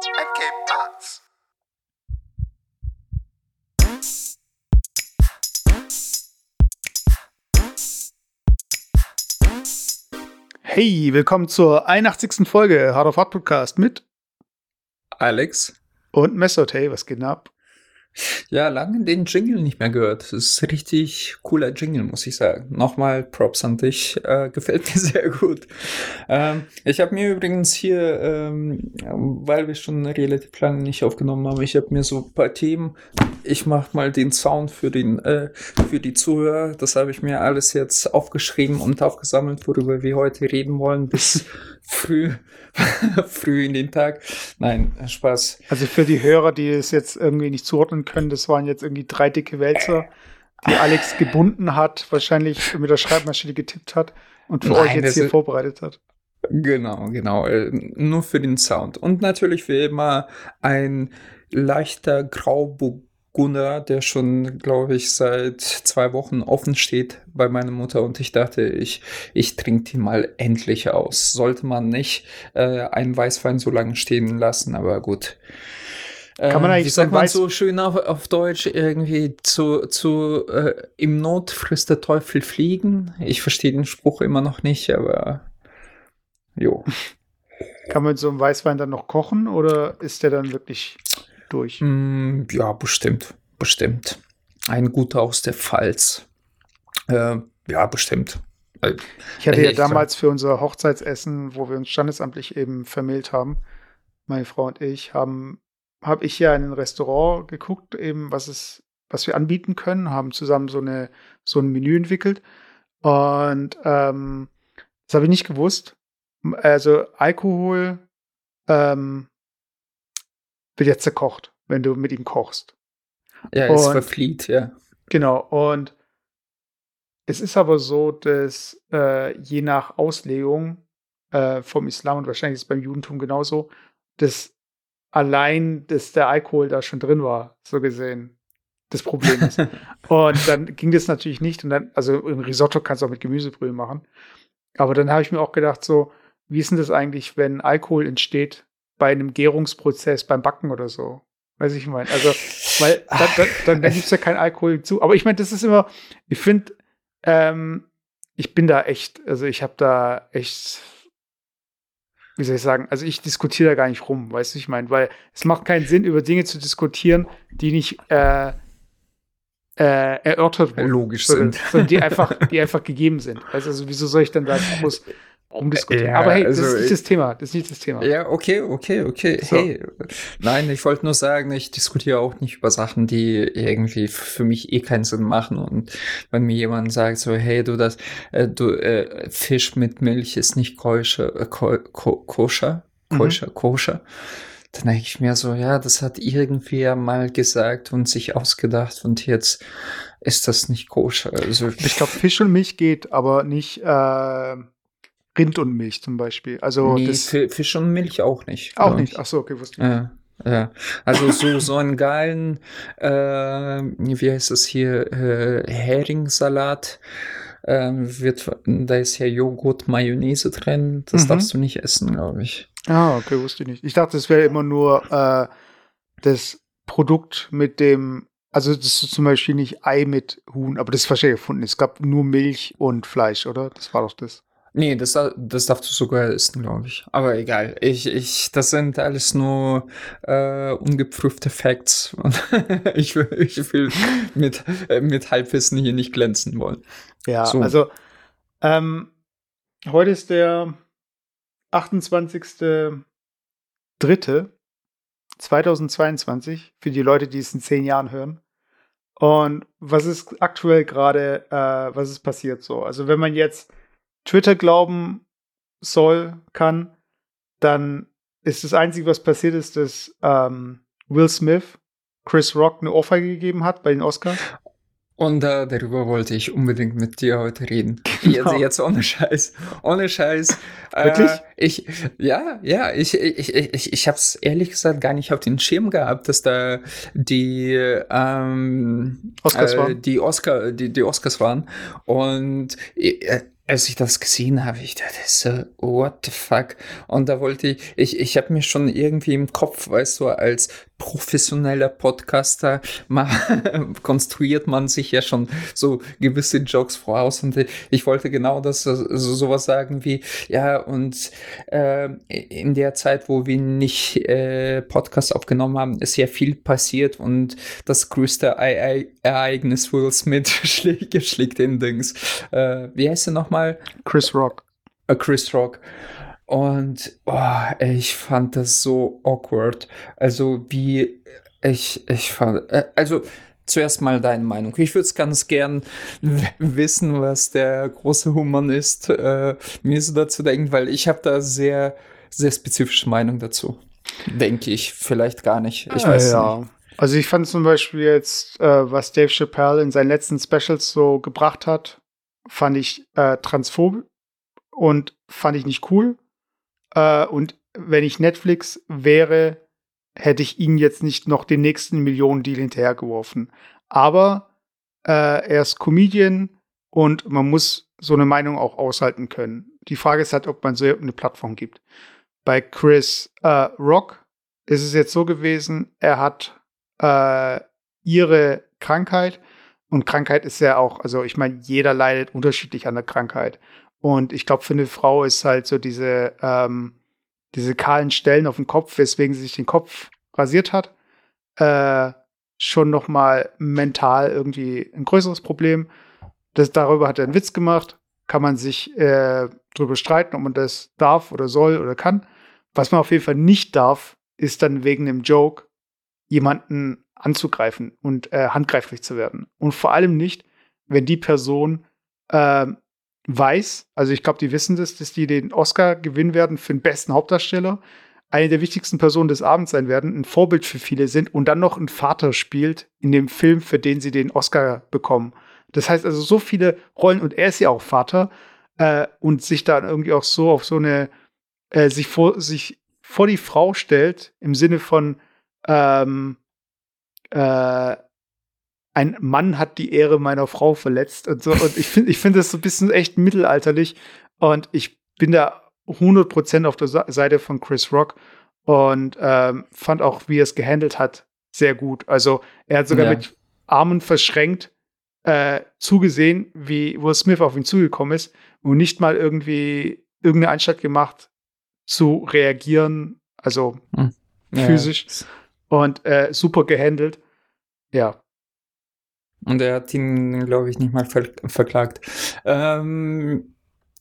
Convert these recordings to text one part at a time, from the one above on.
MK Parts. Hey, willkommen zur 81. Folge Hard of Hard Podcast mit Alex. und Messot. Hey, was geht denn ab? Ja, lange den Jingle nicht mehr gehört. Das ist richtig cooler Jingle, muss ich sagen. Nochmal Props an dich. Äh, gefällt mir sehr gut. Ähm, ich habe mir übrigens hier, ähm, weil wir schon relativ lange nicht aufgenommen haben, ich habe mir so ein paar Themen. Ich mache mal den Sound für, den, äh, für die Zuhörer. Das habe ich mir alles jetzt aufgeschrieben und aufgesammelt, worüber wir heute reden wollen, bis früh, früh in den Tag. Nein, Spaß. Also für die Hörer, die es jetzt irgendwie nicht zuordnen können, das waren jetzt irgendwie drei dicke Wälzer, die Alex gebunden hat, wahrscheinlich mit der Schreibmaschine getippt hat und für Nein, euch jetzt hier ist- vorbereitet hat. Genau, genau. äh, Nur für den Sound. Und natürlich wie immer ein leichter Grauburgunder, der schon, glaube ich, seit zwei Wochen offen steht bei meiner Mutter. Und ich dachte, ich, ich trinke die mal endlich aus. Sollte man nicht äh, einen Weißwein so lange stehen lassen, aber gut. Kann man Äh, eigentlich wie sagt man Weiß- so schön auf, auf Deutsch irgendwie zu, zu äh, im Not frisst der Teufel fliegen? Ich verstehe den Spruch immer noch nicht, aber jo. Kann man so einen Weißwein dann noch kochen oder ist der dann wirklich durch? Mm, ja, bestimmt. Bestimmt. Ein guter aus der Pfalz. Äh, ja, bestimmt. Äh, Ich hatte ja echt, damals für unser Hochzeitsessen, wo wir uns standesamtlich eben vermählt haben, meine Frau und ich, haben, habe ich ja in ein Restaurant geguckt, eben was es, was wir anbieten können, haben zusammen so eine so ein Menü entwickelt und ähm, das habe ich nicht gewusst. Also Alkohol ähm, wird jetzt zerkocht, wenn du mit ihm kochst. ja, es Und- verflieht, ja. Genau, und es ist aber so, dass äh, je nach Auslegung äh, vom Islam und wahrscheinlich ist es beim Judentum genauso, dass allein, dass der Alkohol da schon drin war, so gesehen, das Problem ist. und dann ging das natürlich nicht. Und dann, also im Risotto kannst du auch mit Gemüsebrühe machen. Aber dann habe ich mir auch gedacht, so, wie ist denn das eigentlich, wenn Alkohol entsteht bei einem Gärungsprozess, beim Backen oder so? Weiß ich meine. Also, weil dann, dann, dann, dann gibt es ja kein Alkohol zu. Aber ich meine, das ist immer, ich finde, ähm, ich bin da echt, also ich habe da echt, wie soll ich sagen, also ich diskutiere da gar nicht rum, weißt du, ich meine, weil es macht keinen Sinn, über Dinge zu diskutieren, die nicht äh, äh, erörtert wurden. Logisch sondern, sind. sondern die einfach, die einfach gegeben sind. Du, also wieso soll ich dann da groß rumdiskutieren? Ja, Aber hey, also das ist nicht ich- das Thema. Das ist nicht das Thema. Ja, okay, okay, okay. So. Hey, nein, ich wollte nur sagen, ich diskutiere auch nicht über Sachen, die irgendwie für mich eh keinen Sinn machen. Und wenn mir jemand sagt so, hey, du das, äh, du äh, Fisch mit Milch ist nicht koscher, äh, ko ko koscher, Mhm. koscher, koscher, dann denke ich mir so, ja, das hat irgendwer mal gesagt und sich ausgedacht und jetzt ist das nicht koscher. Also Ich glaube, Fisch und Milch geht, aber nicht äh, Rind und Milch zum Beispiel. Also nee, Fisch und Milch auch nicht. auch nicht. ich. Ach so, okay, wusste ich. nicht. Ja, ja. Also so, so einen geilen, äh, wie heißt es hier, äh, Heringssalat. Ähm, wird, da ist ja Joghurt, Mayonnaise drin. Das Mhm. darfst du nicht essen, glaube ich. Ah, okay, wusste ich nicht. Ich dachte, es wäre immer nur äh, das Produkt mit dem, also das ist zum Beispiel nicht Ei mit Huhn, aber das ist wahrscheinlich erfunden. Es gab nur Milch und Fleisch, oder? Das war doch das. Nee, das, da- das darfst du sogar essen, glaube ich. Aber egal. Ich, ich, das sind alles nur äh, ungeprüfte Facts. Ich, will, ich will mit, äh, mit Halbwissen hier nicht glänzen wollen. Ja, So. also ähm, heute ist der 28.03.2022 für die Leute, die es in zehn Jahren hören. Und was ist aktuell gerade, äh, was ist passiert so? Also wenn man jetzt Twitter glauben soll, kann, dann ist das Einzige, was passiert ist, dass ähm, Will Smith Chris Rock eine Ohrfeige gegeben hat bei den Oscars. Und äh, darüber wollte ich unbedingt mit dir heute reden. Genau. Jetzt, jetzt ohne Scheiß. Ohne Scheiß. Wirklich? Äh, ich, ja, ja, ich, ich, ich, ich, ich habe es ehrlich gesagt gar nicht auf den Schirm gehabt, dass da die, ähm, Oscars äh, waren. die Oscar, die, die Oscars waren. Und äh, als ich das gesehen habe, ich dachte so, what the fuck? Und da wollte ich, ich, ich habe mir schon irgendwie im Kopf, weißt du, als professioneller Podcaster. Mal, konstruiert man sich ja schon so gewisse Jokes voraus. Und ich wollte genau das so, sowas sagen wie ja und äh, in der Zeit wo wir nicht äh, Podcast aufgenommen haben ist ja viel passiert und das größte e Ereignis Will Smith schlägt, schlägt den Dings. Äh, wie heißt er nochmal? Chris Rock. Äh, Chris Rock und oh, ich fand das so awkward. Also wie ich, ich fand, äh, also zuerst mal deine Meinung. Ich würde es ganz gern wissen, was der große Humanist äh, mir so dazu denkt, weil ich habe da sehr, sehr spezifische Meinung dazu. Denke ich, vielleicht gar nicht. Ich weiß ja. nicht. Also ich fand zum Beispiel jetzt, äh, was Dave Chappelle in seinen letzten Specials so gebracht hat, fand ich äh, transphob und fand ich nicht cool. Äh, und wenn ich Netflix wäre, hätte ich ihn jetzt nicht noch den nächsten Millionen-Deal hinterhergeworfen. Aber äh, er ist Comedian und man muss so eine Meinung auch aushalten können. Die Frage ist halt, ob man so eine Plattform gibt. Bei Chris äh, Rock ist es jetzt so gewesen, er hat äh, ihre Krankheit und Krankheit ist ja auch, also ich meine, jeder leidet unterschiedlich an der Krankheit. Und ich glaube, für eine Frau ist halt so diese, ähm, diese kahlen Stellen auf dem Kopf, weswegen sie sich den Kopf rasiert hat, äh, schon noch mal mental irgendwie ein größeres Problem. Das, darüber hat er einen Witz gemacht. Kann man sich äh, drüber streiten, ob man das darf oder soll oder kann. Was man auf jeden Fall nicht darf, ist dann wegen dem Joke jemanden anzugreifen und äh, handgreiflich zu werden. Und vor allem nicht, wenn die Person äh, weiß, also ich glaube, die wissen das, dass die den Oscar gewinnen werden für den besten Hauptdarsteller, eine der wichtigsten Personen des Abends sein werden, ein Vorbild für viele sind und dann noch ein Vater spielt in dem Film, für den sie den Oscar bekommen. Das heißt also so viele Rollen und er ist ja auch Vater äh, und sich dann irgendwie auch so auf so eine äh, sich vor sich vor die Frau stellt im Sinne von ähm, äh, ein Mann hat die Ehre meiner Frau verletzt und so. Und ich finde, ich finde das so ein bisschen echt mittelalterlich. Und ich bin da 100% auf der Seite von Chris Rock und ähm, fand auch, wie er es gehandelt hat, sehr gut. Also er hat sogar ja. mit Armen verschränkt äh, zugesehen, wie Will Smith auf ihn zugekommen ist und nicht mal irgendwie irgendeine Anstalt gemacht zu reagieren, also hm. physisch ja. und äh, super gehandelt. Ja, und er hat ihn, glaube ich, nicht mal ver verklagt. Ähm,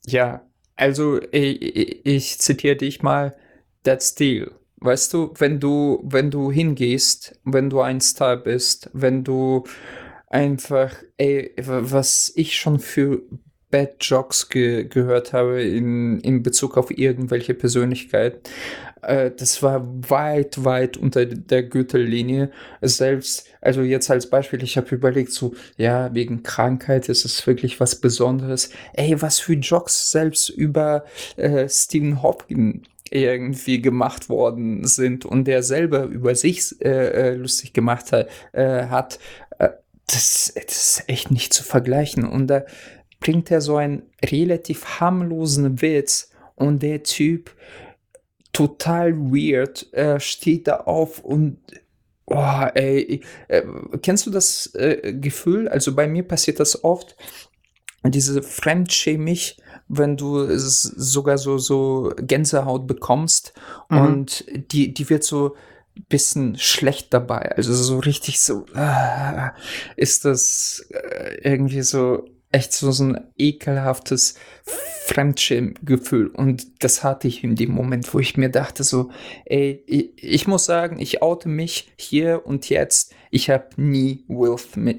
ja, also ich, ich zitiere dich mal, that's deal. Weißt du, wenn du, wenn du hingehst, wenn du ein Star bist, wenn du einfach, ey, was ich schon für Bad Jokes ge gehört habe in, in Bezug auf irgendwelche Persönlichkeit. Äh, das war weit, weit unter der Gürtellinie. Selbst, also jetzt als Beispiel, ich habe überlegt, so, ja, wegen Krankheit ist es wirklich was Besonderes. Ey, was für Jokes selbst über äh, Stephen Hopkins irgendwie gemacht worden sind und der selber über sich äh, äh lustig gemacht hat, äh, hat äh, das, das ist echt nicht zu vergleichen. Und da bringt er so einen relativ harmlosen Witz und der Typ total weird äh, steht da auf und oh, ey, äh, kennst du das äh, Gefühl? Also bei mir passiert das oft, diese Fremdschämig, wenn du sogar so, so Gänsehaut bekommst mhm. und die, die wird so bisschen schlecht dabei. Also so richtig so, äh, ist das äh, irgendwie so echt so, so ein ekelhaftes Fremdschirmgefühl. Und das hatte ich in dem Moment, wo ich mir dachte, so, ey, ich, muss sagen, ich oute mich hier und jetzt. Ich habe nie Will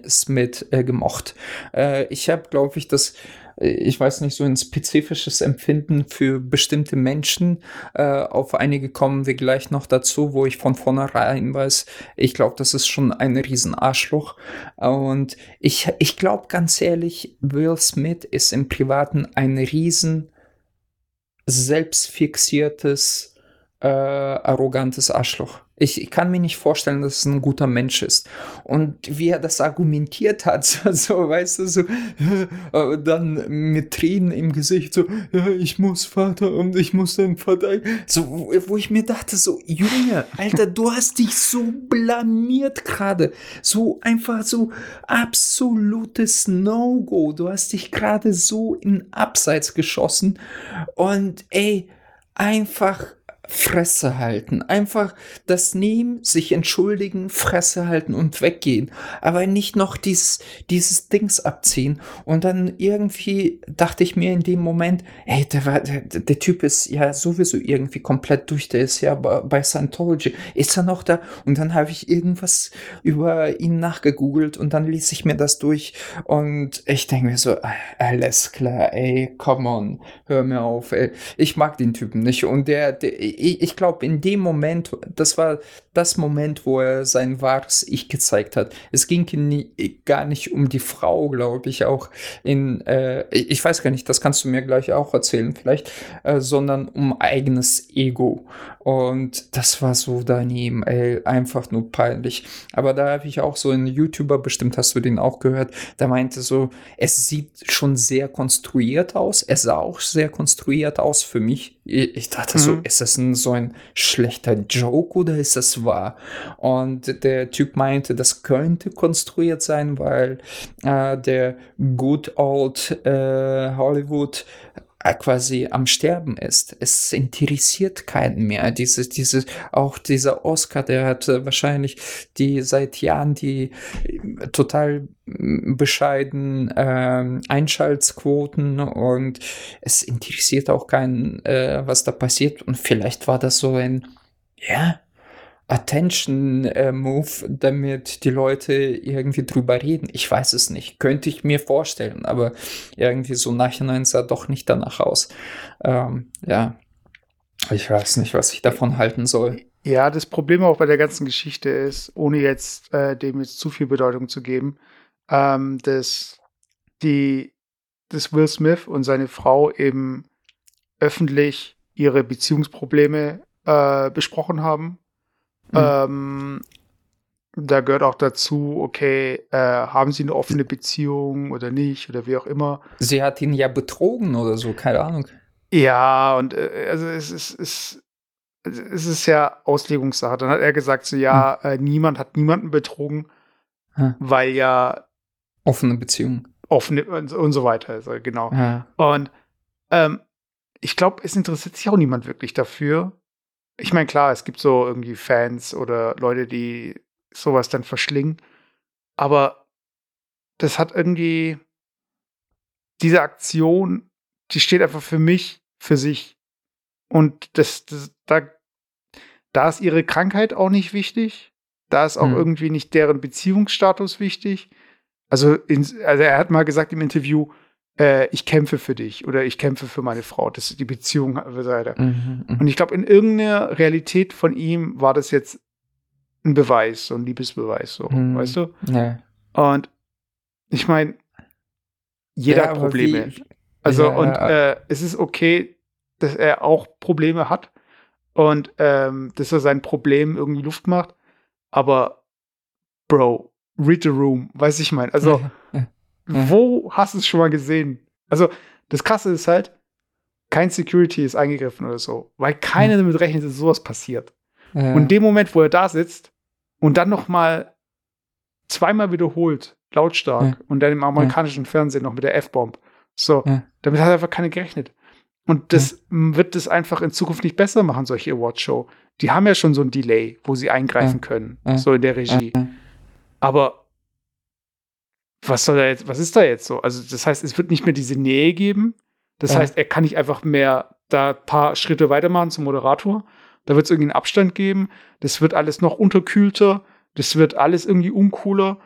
Smith äh, gemocht. Äh, ich habe, glaube ich, das ich weiß nicht, so ein spezifisches Empfinden für bestimmte Menschen. Äh, auf einige kommen wir gleich noch dazu, wo ich von vornherein weiß, ich glaube, das ist schon ein Riesenarschloch. Und ich, ich glaube ganz ehrlich, Will Smith ist im Privaten ein riesen selbstfixiertes äh, arrogantes Arschloch. Ich, ich, kann mir nicht vorstellen, dass es ein guter Mensch ist. Und wie er das argumentiert hat, so, so weißt du, so, äh, dann mit Tränen im Gesicht, so, ja, ich muss Vater und ich muss deinen Vater. So, wo, wo ich mir dachte, so, Junge, Alter, du hast dich so blamiert gerade. So einfach so absolutes No-Go. Du hast dich gerade so in Abseits geschossen. Und ey, einfach Fresse halten. Einfach das nehmen, sich entschuldigen, Fresse halten und weggehen. Aber nicht noch dieses, dieses Dings abziehen. Und dann irgendwie dachte ich mir in dem Moment, ey, der, war, der, der Typ ist ja sowieso irgendwie komplett durch. Der ist ja bei Scientology. Ist er noch da? Und dann habe ich irgendwas über ihn nachgegoogelt und dann ließ ich mir das durch. Und ich denke mir so, alles klar, ey, come on, hör mir auf, ey. Ich mag den Typen nicht. Und der, der ich, ich glaube, in dem Moment, das war das Moment, wo er sein wahres Ich gezeigt hat. Es ging nie, gar nicht um die Frau, glaube ich, auch in, äh, ich weiß gar nicht, das kannst du mir gleich auch erzählen, vielleicht, äh, sondern um eigenes Ego. Und das war so daneben, ey, einfach nur peinlich. Aber da habe ich auch so einen YouTuber, bestimmt hast du den auch gehört, der meinte so, es sieht schon sehr konstruiert aus. Es sah auch sehr konstruiert aus für mich. Ich dachte mhm. so, ist das ein, so ein schlechter Joke oder ist das wahr? Und der Typ meinte, das könnte konstruiert sein, weil äh, der Good Old äh, Hollywood quasi am Sterben ist. Es interessiert keinen mehr. Diese, diese, auch dieser Oscar, der hat wahrscheinlich die seit Jahren die äh, total bescheiden äh, Einschaltquoten und es interessiert auch keinen, äh, was da passiert. Und vielleicht war das so ein, ja, Attention-Move, äh, damit die Leute irgendwie drüber reden. Ich weiß es nicht. Könnte ich mir vorstellen, aber irgendwie so nachhinein sah doch nicht danach aus. Ähm, ja, ich weiß nicht, was ich davon halten soll. Ja, das Problem auch bei der ganzen Geschichte ist, ohne jetzt äh, dem jetzt zu viel Bedeutung zu geben, ähm, dass die, dass Will Smith und seine Frau eben öffentlich ihre Beziehungsprobleme äh, besprochen haben Mhm. Ähm, da gehört auch dazu, okay, äh, haben sie eine offene Beziehung oder nicht oder wie auch immer. Sie hat ihn ja betrogen oder so, keine Ahnung. Ja, und äh, also es ist, es, es ist ja Auslegungssache. Dann hat er gesagt, so ja, hm. äh, niemand hat niemanden betrogen, hm. weil ja offene Beziehung. Offene und, und so weiter, also, genau. Ja. Und ähm, ich glaube, es interessiert sich auch niemand wirklich dafür, ich meine, klar, es gibt so irgendwie Fans oder Leute, die sowas dann verschlingen. Aber das hat irgendwie diese Aktion, die steht einfach für mich, für sich. Und das, das da, da ist ihre Krankheit auch nicht wichtig. Da ist auch hm. irgendwie nicht deren Beziehungsstatus wichtig. Also, in, also er hat mal gesagt im Interview, äh, ich kämpfe für dich oder ich kämpfe für meine Frau. Das ist die Beziehung. Mhm, mhm, und ich glaube, in irgendeiner Realität von ihm war das jetzt ein Beweis, so ein Liebesbeweis, so, mhm. weißt du? Ja. Und ich meine, jeder ja, hat Probleme. Wie, also, ja, und äh, es ist okay, dass er auch Probleme hat und ähm, dass er sein Problem irgendwie Luft macht. Aber, Bro, read the room, weiß ich mein. Also, Wo hast du es schon mal gesehen? Also, das Krasse ist halt, kein Security ist eingegriffen oder so, weil keiner damit rechnet, dass sowas passiert. Ja. Und in dem Moment, wo er da sitzt und dann noch mal zweimal wiederholt, lautstark, ja. und dann im amerikanischen ja. Fernsehen noch mit der F-Bomb, so, damit hat einfach keiner gerechnet. Und das wird das einfach in Zukunft nicht besser machen, solche Awardshow. Die haben ja schon so ein Delay, wo sie eingreifen können, so in der Regie. Aber was soll da jetzt, was ist da jetzt so? Also, das heißt, es wird nicht mehr diese Nähe geben. Das ja. heißt, er kann nicht einfach mehr da ein paar Schritte weitermachen zum Moderator. Da wird es irgendwie einen Abstand geben. Das wird alles noch unterkühlter. Das wird alles irgendwie uncooler.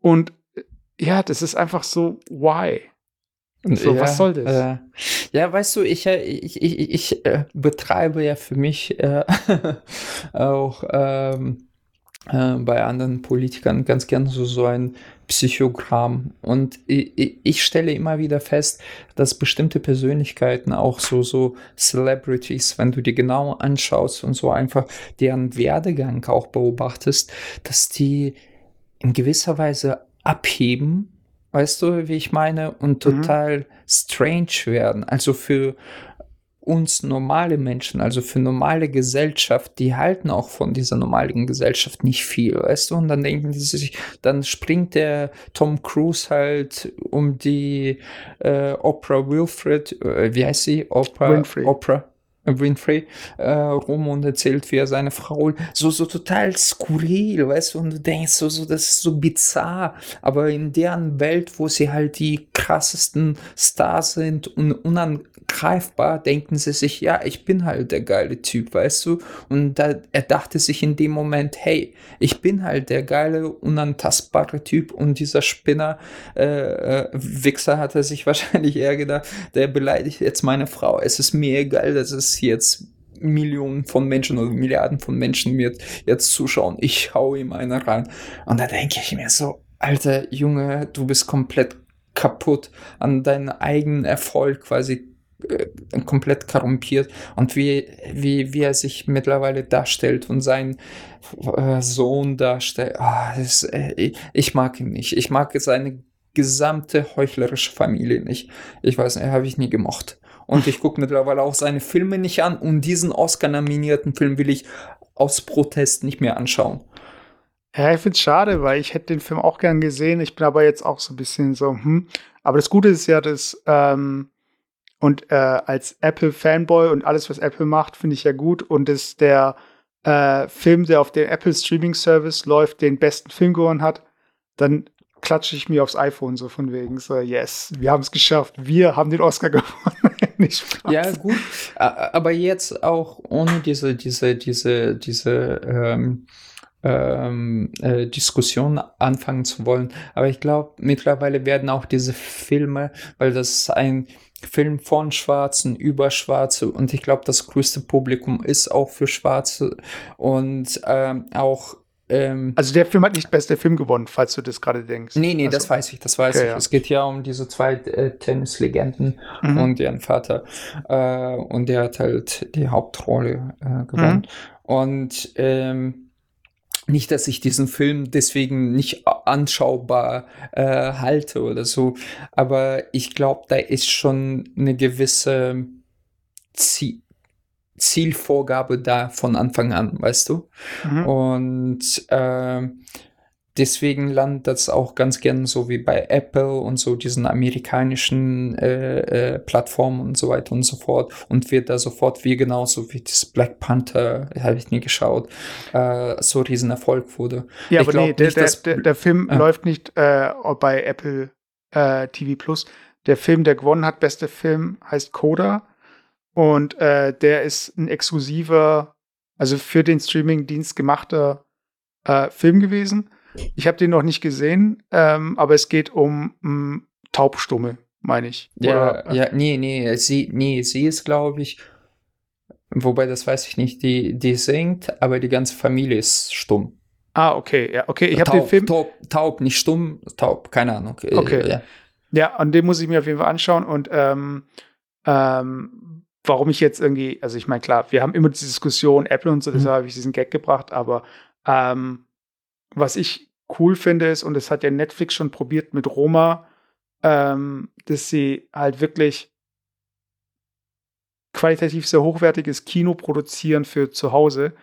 Und äh, ja, das ist einfach so, why? So, ja, was soll das? Äh, ja, weißt du, ich, äh, ich, ich, ich äh, betreibe ja für mich äh, auch ähm, äh, bei anderen Politikern ganz gerne so, so ein Psychogramm. Und ich, ich, stelle immer wieder fest, dass bestimmte Persönlichkeiten, auch so, so Celebrities, wenn du die genau anschaust und so einfach deren Werdegang auch beobachtest, dass die in gewisser Weise abheben, weißt du, wie ich meine, und mhm. total mhm. strange werden. Also für uns normale Menschen, also für normale Gesellschaft, die halten auch von dieser normalen Gesellschaft nicht viel, weißt du? Und dann denken sie sich, dann springt der Tom Cruise halt um die äh, Oprah Wilfred, äh, wie heißt sie? Oprah, Winfrey. Oprah. Winfrey äh, rum und erzählt, wie er seine Frau so so total skurril, weißt du, und du denkst so so das ist so bizarr, aber in deren Welt, wo sie halt die krassesten Stars sind und unan greifbar, denken sie sich, ja, ich bin halt der geile Typ, weißt du? Und da, er dachte sich in dem Moment, hey, ich bin halt der geile, unantastbare Typ und dieser Spinner, äh, äh, Wichser hat er sich wahrscheinlich eher gedacht, der beleidigt jetzt meine Frau. Es ist mir egal, dass es jetzt Millionen von Menschen oder Milliarden von Menschen mir jetzt zuschauen. Ich hau ihm eine rein. Und da denke ich mir so, alter Junge, du bist komplett kaputt an deinen eigenen Erfolg quasi komplett korrumpiert und wie, wie, wie er sich mittlerweile darstellt und seinen äh, Sohn darstellt, oh, das, äh, ich mag ihn nicht. Ich mag seine gesamte heuchlerische Familie nicht. Ich weiß nicht, habe ich nie gemocht. Und ich gucke mittlerweile auch seine Filme nicht an und diesen Oscar-nominierten Film will ich aus Protest nicht mehr anschauen. Ja, ich finde es schade, weil ich hätte den Film auch gern gesehen. Ich bin aber jetzt auch so ein bisschen so, hm. Aber das Gute ist ja, dass ähm, und äh, als Apple-Fanboy und alles, was Apple macht, finde ich ja gut. Und ist der äh, Film, der auf dem Apple Streaming Service läuft, den besten Film gewonnen hat, dann klatsche ich mir aufs iPhone so von wegen so, yes, wir haben es geschafft, wir haben den Oscar gewonnen. Nicht ja, gut, aber jetzt auch ohne diese, diese, diese, diese ähm, ähm, äh, Diskussion anfangen zu wollen. Aber ich glaube, mittlerweile werden auch diese Filme, weil das ein Film von Schwarzen über Schwarze und ich glaube, das größte Publikum ist auch für Schwarze und ähm, auch ähm, also der Film hat nicht bester Film gewonnen, falls du das gerade denkst. Nee, nee, also, das weiß ich, das weiß okay, ich. Ja. Es geht ja um diese zwei äh, Tennislegenden mhm. und deren Vater. Äh, und der hat halt die Hauptrolle äh, gewonnen. Mhm. Und ähm, nicht, dass ich diesen Film deswegen nicht anschaubar äh, halte oder so, aber ich glaube, da ist schon eine gewisse Ziel Zielvorgabe da von Anfang an, weißt du? Mhm. Und äh, deswegen landet das auch ganz gern so wie bei Apple und so diesen amerikanischen äh, äh, Plattformen und so weiter und so fort und wird da sofort wie genauso wie das Black Panther, habe ich nie geschaut, äh, so riesen Erfolg wurde. Ja, ich aber nee, der, nicht, der, der, der, Film äh, läuft nicht äh, bei Apple äh, TV Plus. Der Film, der gewonnen hat, beste Film, heißt Coda und äh, der ist ein exklusiver, also für den Streaming-Dienst gemachter Film gewesen ich habe den noch nicht gesehen, ähm, aber es geht um, um Taubstumme, meine ich. Ja, Oder, äh, ja, nee, nee, sie, nee, sie ist, glaube ich, wobei das weiß ich nicht, die, die singt, aber die ganze Familie ist stumm. Ah, okay, ja, okay. Ich habe den Film. Taub, taub, nicht stumm, taub, keine Ahnung. Äh, okay. Ja. ja, und den muss ich mir auf jeden Fall anschauen und ähm, ähm, warum ich jetzt irgendwie, also ich meine, klar, wir haben immer diese Diskussion, Apple und so, mhm. deshalb habe ich diesen Gag gebracht, aber ähm, was ich cool finde, ist, und das hat ja Netflix schon probiert mit Roma, ähm, dass sie halt wirklich qualitativ sehr hochwertiges Kino produzieren für zu Hause.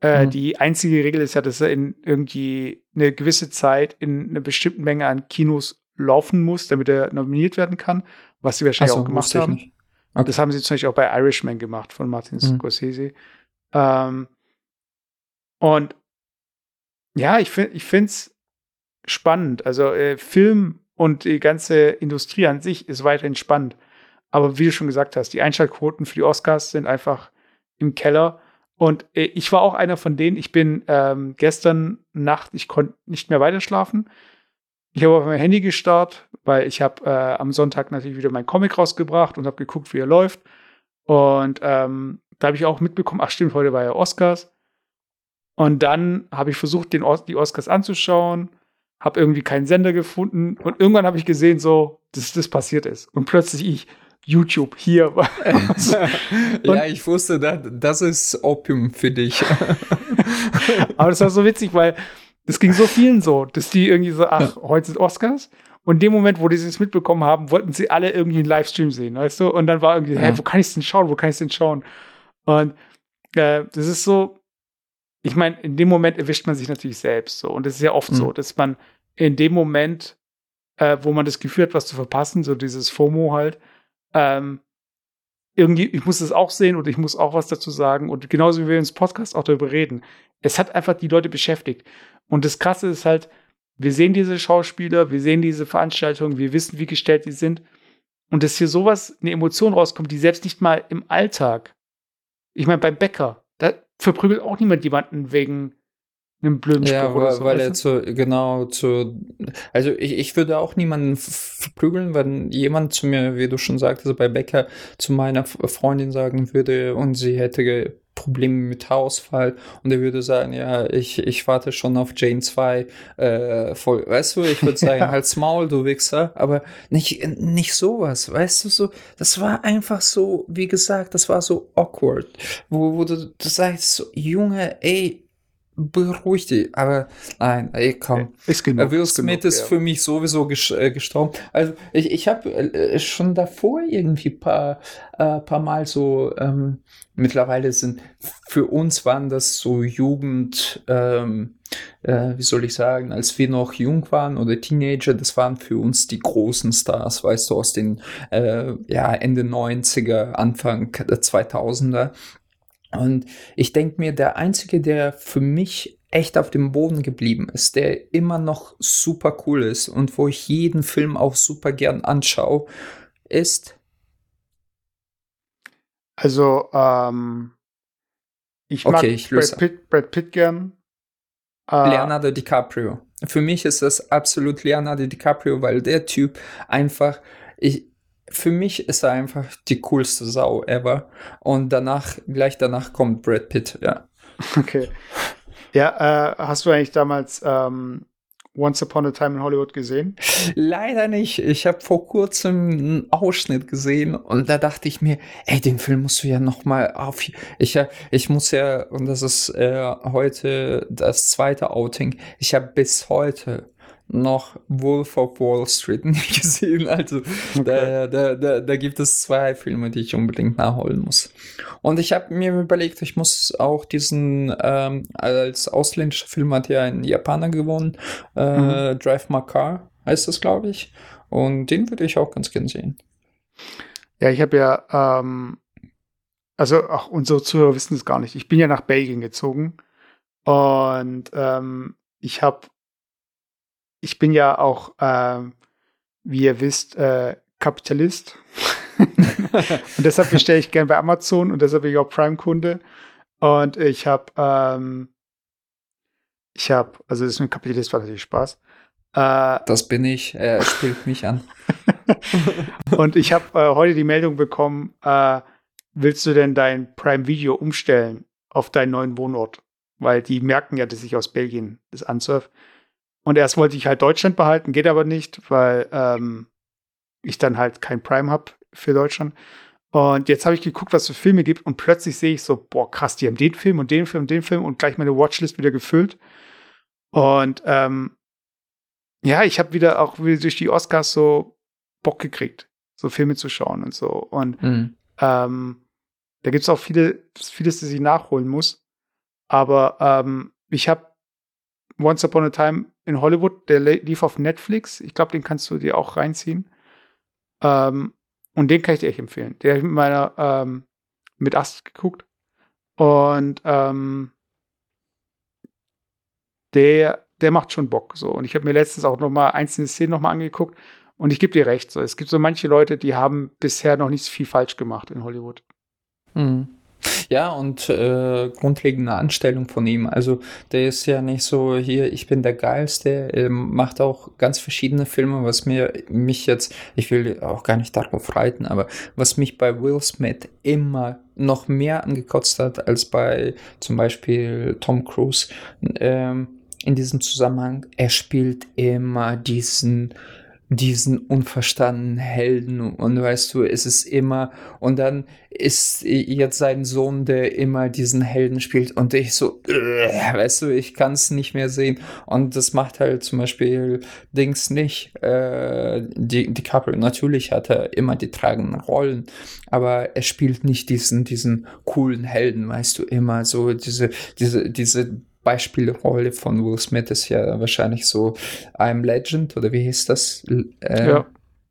Äh, mhm. Die einzige Regel ist ja, dass er in irgendwie eine gewisse Zeit in einer bestimmten Menge an Kinos laufen muss, damit er nominiert werden kann, was sie wahrscheinlich so, auch gemacht haben. Okay. Das haben sie zum Beispiel auch bei Irishman gemacht von Martin mhm. Scorsese. Ähm, und ja, ich finde es spannend. Also äh, Film und die ganze Industrie an sich ist weiterhin spannend. Aber wie du schon gesagt hast, die Einschaltquoten für die Oscars sind einfach im Keller. Und äh, ich war auch einer von denen. Ich bin ähm, gestern Nacht, ich konnte nicht mehr weiterschlafen. Ich habe auf mein Handy gestarrt, weil ich habe äh, am Sonntag natürlich wieder meinen Comic rausgebracht und habe geguckt, wie er läuft. Und ähm, da habe ich auch mitbekommen, ach stimmt, heute war ja Oscars. Und dann habe ich versucht, den Os die Oscars anzuschauen, habe irgendwie keinen Sender gefunden und irgendwann habe ich gesehen, so, dass das passiert ist. Und plötzlich ich, YouTube hier. ja, ich wusste, das ist Opium für dich. Aber das war so witzig, weil das ging so vielen so, dass die irgendwie so, ach, heute sind Oscars. Und in dem Moment, wo die es mitbekommen haben, wollten sie alle irgendwie einen Livestream sehen, weißt du? Und dann war irgendwie, ja. hä, wo kann ich es denn schauen? Wo kann ich es denn schauen? Und äh, das ist so, ich meine, in dem Moment erwischt man sich natürlich selbst so. Und das ist ja oft mhm. so, dass man in dem Moment, äh, wo man das Gefühl hat, was zu verpassen, so dieses FOMO halt, ähm, irgendwie, ich muss es auch sehen und ich muss auch was dazu sagen. Und genauso wie wir ins Podcast auch darüber reden. Es hat einfach die Leute beschäftigt. Und das Krasse ist halt, wir sehen diese Schauspieler, wir sehen diese Veranstaltungen, wir wissen, wie gestellt die sind. Und dass hier sowas, eine Emotion rauskommt, die selbst nicht mal im Alltag, ich meine, beim Bäcker, da verprügelt auch niemand jemanden wegen einem blöden Spruch ja, oder so. weil er zu, genau, zu, also ich, ich würde auch niemanden verprügeln, wenn jemand zu mir, wie du schon sagtest, bei Bäcker zu meiner Freundin sagen würde und sie hätte Probleme mit Haarausfall und er würde sagen, ja, ich, ich warte schon auf Jane 2 äh, voll. Weißt du, ich würde sagen, ja. halt's Maul, du Wichser, aber nicht, nicht sowas, weißt du, so, das war einfach so, wie gesagt, das war so awkward, wo, wo du, du sagst so, Junge, ey, beruhig dich. Aber nein, ey, komm. Ist genug, Will Smith ist, ist für mich sowieso äh, gestorben. Also ich, ich habe äh, schon davor irgendwie paar, äh, paar Mal so, ähm, mittlerweile sind, für uns waren das so Jugend, ähm, äh, wie soll ich sagen, als wir noch jung waren oder Teenager, das waren für uns die großen Stars, weißt du, aus den äh, ja, Ende 90er, Anfang der 2000er. Und ich denke mir, der Einzige, der für mich echt auf dem Boden geblieben ist, der immer noch super cool ist und wo ich jeden Film auch super gern anschaue, ist. Also, ähm, ich mag okay, ich Brad, Pitt, Brad Pitt gern. Äh, Leonardo DiCaprio. Für mich ist das absolut Leonardo DiCaprio, weil der Typ einfach, ich, für mich ist er einfach die coolste Sau ever. Und danach, gleich danach kommt Brad Pitt, ja. Okay. Ja, äh, hast du eigentlich damals ähm, Once Upon a Time in Hollywood gesehen? Leider nicht. Ich habe vor kurzem einen Ausschnitt gesehen und da dachte ich mir, ey, den Film musst du ja noch mal auf. Ich, ich muss ja, und das ist äh, heute das zweite Outing, ich habe bis heute noch Wolf of Wall Street nicht gesehen. Also okay. da, da, da, da gibt es zwei Filme, die ich unbedingt nachholen muss. Und ich habe mir überlegt, ich muss auch diesen, ähm, als ausländischer Film hat ja ein Japaner gewonnen, äh, mhm. Drive My Car heißt das, glaube ich. Und den würde ich auch ganz gern sehen. Ja, ich habe ja, ähm, also auch unsere Zuhörer wissen es gar nicht. Ich bin ja nach Belgien gezogen und ähm, ich habe ich bin ja auch, äh, wie ihr wisst, äh, Kapitalist. und deshalb bestelle ich gern bei Amazon und deshalb bin ich auch Prime-Kunde. Und ich habe, ähm, ich habe, also das ist ein Kapitalist, war natürlich Spaß. Äh, das bin ich, er spielt mich an. und ich habe äh, heute die Meldung bekommen, äh, willst du denn dein Prime Video umstellen auf deinen neuen Wohnort? Weil die merken ja, dass ich aus Belgien das ansurf. Und erst wollte ich halt Deutschland behalten, geht aber nicht, weil ähm, ich dann halt kein Prime habe für Deutschland. Und jetzt habe ich geguckt, was es für Filme gibt und plötzlich sehe ich so, boah, krass, die haben den Film und den Film und den Film und gleich meine Watchlist wieder gefüllt. Und ähm, ja, ich habe wieder auch wieder durch die Oscars so Bock gekriegt, so Filme zu schauen und so. Und mhm. ähm, da gibt es auch viele, vieles, das ich nachholen muss. Aber ähm, ich habe Once Upon a Time in Hollywood, der lief auf Netflix. Ich glaube, den kannst du dir auch reinziehen. Ähm, und den kann ich dir echt empfehlen. Der habe ich mit meiner, ähm, mit Ast geguckt. Und ähm, der, der macht schon Bock. So. Und ich habe mir letztens auch noch mal einzelne Szenen noch mal angeguckt. Und ich gebe dir recht. So. Es gibt so manche Leute, die haben bisher noch nicht viel falsch gemacht in Hollywood. Mhm. Ja, und äh, grundlegende Anstellung von ihm. Also der ist ja nicht so hier, ich bin der Geilste. Er macht auch ganz verschiedene Filme, was mir mich jetzt, ich will auch gar nicht darauf reiten, aber was mich bei Will Smith immer noch mehr angekotzt hat als bei zum Beispiel Tom Cruise. Ähm, in diesem Zusammenhang, er spielt immer diesen diesen unverstandenen Helden und weißt du, es ist immer und dann ist jetzt sein Sohn, der immer diesen Helden spielt und ich so, äh, weißt du, ich kann es nicht mehr sehen und das macht halt zum Beispiel Dings nicht. Äh, die DiCaprio natürlich hat er immer die tragenden Rollen, aber er spielt nicht diesen diesen coolen Helden, weißt du, immer so diese diese diese Beispielrolle von Will Smith ist ja wahrscheinlich so I'm Legend oder wie hieß das? Äh, ja.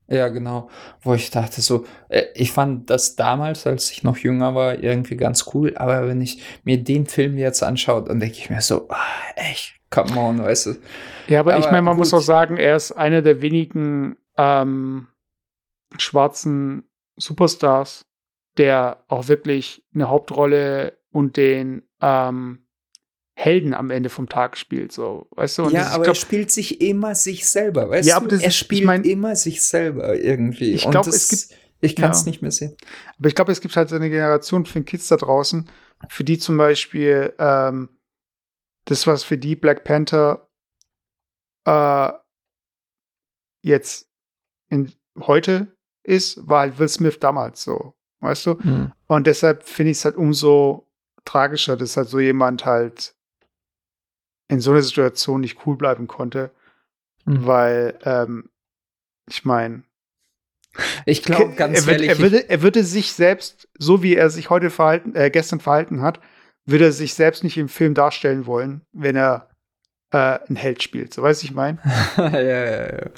Ja, genau. Wo ich dachte so, äh, ich fand das damals, als ich noch jünger war, irgendwie ganz cool, aber wenn ich mir den Film jetzt anschaue, dann denke ich mir so, ah, echt, come on, weißt du. Ja, aber, aber ich meine, man gut. muss auch sagen, er ist einer der wenigen ähm, schwarzen Superstars, der auch wirklich eine Hauptrolle und den ähm, Helden am Ende vom Tag spielt, so, weißt du? Und ja, aber glaub, er spielt sich immer sich selber, weißt ja, aber das, du? Er spielt ich mein, immer sich selber irgendwie. Ich glaube, es gibt, ich kann es ja. nicht mehr sehen. Aber ich glaube, es gibt halt so eine Generation von Kids da draußen, für die zum Beispiel ähm, das, was für die Black Panther äh, jetzt in, heute ist, war halt Will Smith damals so, weißt du? Mhm. Und deshalb finde ich es halt umso tragischer, dass halt so jemand halt in so einer Situation nicht cool bleiben konnte, mhm. weil ähm, ich meine, ich glaube ganz er, ehrlich, er würde, er würde sich selbst, so wie er sich heute verhalten, äh, gestern verhalten hat, würde er sich selbst nicht im Film darstellen wollen, wenn er äh, ein Held spielt. So weiß ich mein. ja, ja, ja.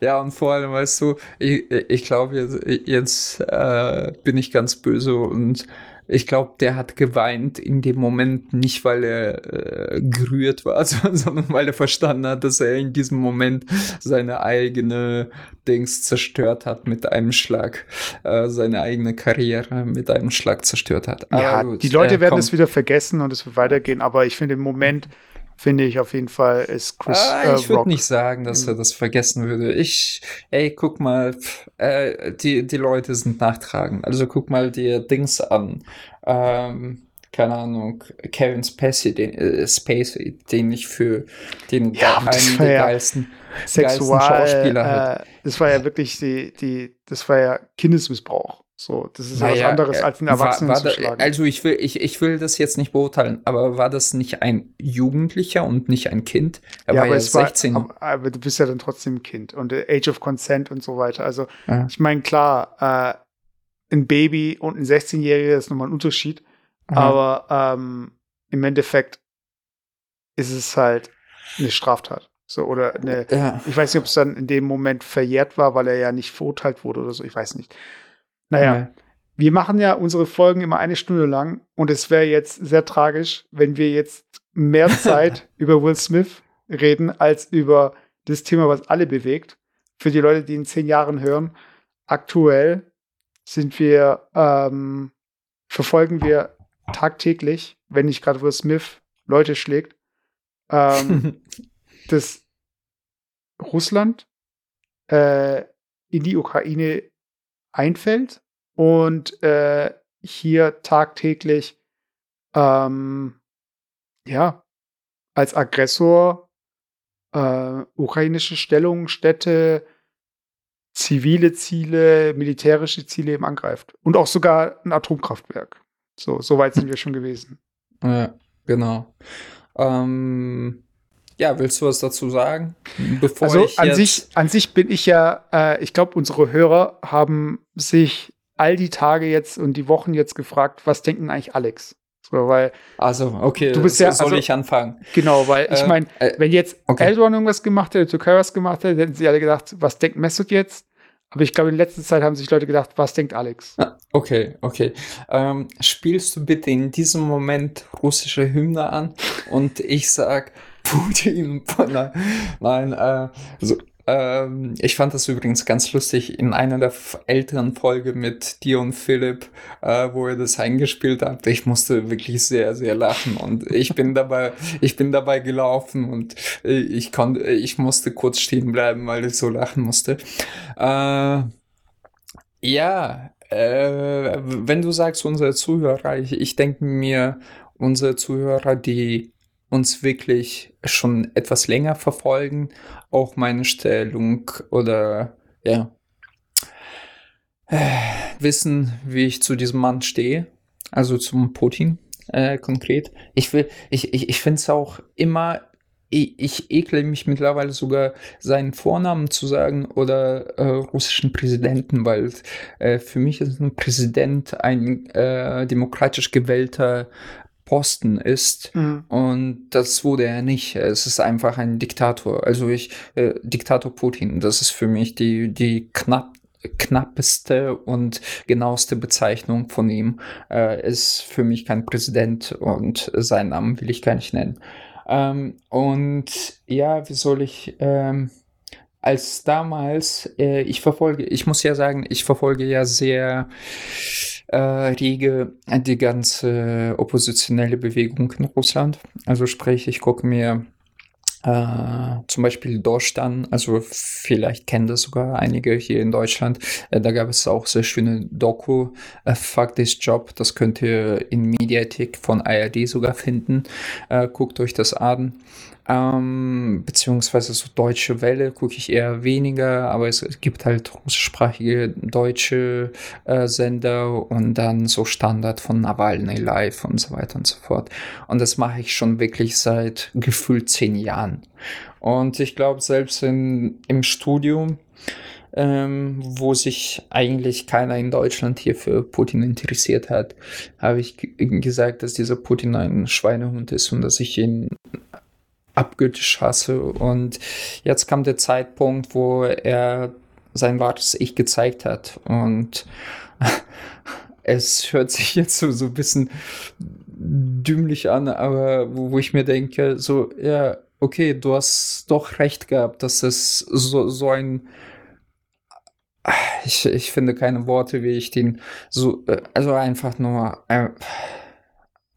Ja, und vor allem, weißt du, ich, ich glaube, jetzt, jetzt äh, bin ich ganz böse und ich glaube, der hat geweint in dem Moment nicht, weil er äh, gerührt war, sondern weil er verstanden hat, dass er in diesem Moment seine eigene Dings zerstört hat mit einem Schlag, äh, seine eigene Karriere mit einem Schlag zerstört hat. ja, gut, die Leute werden es wieder vergessen und es wird weitergehen, aber ich finde im Moment finde ich auf jeden Fall, ist Chris. Ah, ich äh, würde nicht sagen, dass er das vergessen würde. Ich, ey, guck mal, äh, die, die Leute sind nachtragend. Also guck mal dir Dings an. Ähm, keine Ahnung, Kevin Spacey, den, äh, Spacey, den ich für den ja, einen der ja geilsten, Sexual, geilsten Schauspieler äh, Das war ja wirklich die, die, das war ja Kindesmissbrauch. So, das ist ja was anderes, als einen Erwachsenen war, war zu schlagen. Da, also ich will, ich, ich will das jetzt nicht beurteilen, aber war das nicht ein Jugendlicher und nicht ein Kind? Er ja, war aber ja 16. War, aber, aber, du bist ja dann trotzdem ein Kind und Age of Consent und so weiter. Also ja. ich meine, klar, äh, ein Baby und ein 16-Jähriger ist nochmal ein Unterschied. Mhm. Aber ähm, im Endeffekt ist es halt eine Straftat. So, oder eine, ja. ich weiß nicht, ob es dann in dem Moment verjährt war, weil er ja nicht verurteilt wurde oder so, ich weiß nicht. Naja, ja. wir machen ja unsere Folgen immer eine Stunde lang und es wäre jetzt sehr tragisch, wenn wir jetzt mehr Zeit über Will Smith reden, als über das Thema, was alle bewegt. Für die Leute, die in zehn Jahren hören, aktuell sind wir, ähm, verfolgen wir tagtäglich, wenn nicht gerade Will Smith Leute schlägt, ähm, dass Russland äh, in die Ukraine einfällt und äh, hier tagtäglich ähm, ja als Aggressor äh, ukrainische Stellungen, Städte, zivile Ziele, militärische Ziele eben angreift. Und auch sogar ein Atomkraftwerk. So, so weit sind wir schon gewesen. Ja, genau. Ähm, ja, willst du was dazu sagen? Bevor also an sich, an sich bin ich ja, äh, ich glaube, unsere Hörer haben sich all die Tage jetzt und die Wochen jetzt gefragt, was denken eigentlich Alex? So, weil also, okay, du bist ja, soll also, ich anfangen? Genau, weil ich meine, äh, äh, wenn jetzt okay. Elrond irgendwas gemacht hätte, Türkei was gemacht hätte, hätten sie alle gedacht, was denkt Mesut jetzt? Aber ich glaube, in letzter Zeit haben sich Leute gedacht, was denkt Alex? Ah, okay, okay. Ähm, spielst du bitte in diesem Moment russische Hymne an und ich sag Putin. Nein, nein äh, so, Ähm, ich fand das übrigens ganz lustig in einer der älteren Folgen mit dir und Philipp, äh, wo ihr das eingespielt habt. Ich musste wirklich sehr, sehr lachen und ich bin dabei, ich bin dabei gelaufen und ich konnte, ich musste kurz stehen bleiben, weil ich so lachen musste. Äh, ja, äh, wenn du sagst, unsere Zuhörer, ich, ich denke mir, unsere Zuhörer, die uns wirklich schon etwas länger verfolgen, auch meine Stellung oder ja, äh, wissen, wie ich zu diesem Mann stehe, also zum Putin äh, konkret. Ich will, ich, ich, ich finde es auch immer ich, ekle mich mittlerweile sogar, seinen Vornamen zu sagen oder äh, russischen Präsidenten, weil äh, für mich ist ein Präsident ein äh, demokratisch gewählter Posten ist. Mhm. Und das wurde er nicht. Es ist einfach ein Diktator. Also ich, äh, Diktator Putin, das ist für mich die, die knapp knappeste und genaueste Bezeichnung von ihm. Äh, ist für mich kein Präsident und seinen Namen will ich gar nicht nennen. Ähm, und ja, wie soll ich, ähm, als damals, äh, ich verfolge, ich muss ja sagen, ich verfolge ja sehr äh, rege die ganze oppositionelle Bewegung in Russland. Also sprich, ich gucke mir äh, zum Beispiel Dostan, also vielleicht kennen das sogar einige hier in Deutschland. Äh, da gab es auch sehr schöne Doku, äh, Fuck This Job, das könnt ihr in Mediathek von ARD sogar finden. Äh, guckt euch das an. Ähm, beziehungsweise so deutsche Welle gucke ich eher weniger, aber es, gibt halt russischsprachige deutsche äh, Sender und dann so Standard von Nawalny Live und so weiter und so fort. Und das mache ich schon wirklich seit gefühlt zehn Jahren. Und ich glaube, selbst in, im Studium, ähm, wo sich eigentlich keiner in Deutschland hier für Putin interessiert hat, habe ich gesagt, dass dieser Putin ein Schweinehund ist und dass ich ihn abgöttisch hasse. Und jetzt kam der Zeitpunkt, wo er sein wahres Ich gezeigt hat. Und es hört sich jetzt so, so ein bisschen dümmlich an, aber wo, wo ich mir denke, so, ja, okay, du hast doch recht gehabt, dass es so, so ein ich, ich finde keine Worte, wie ich den so, äh, also einfach nur, äh,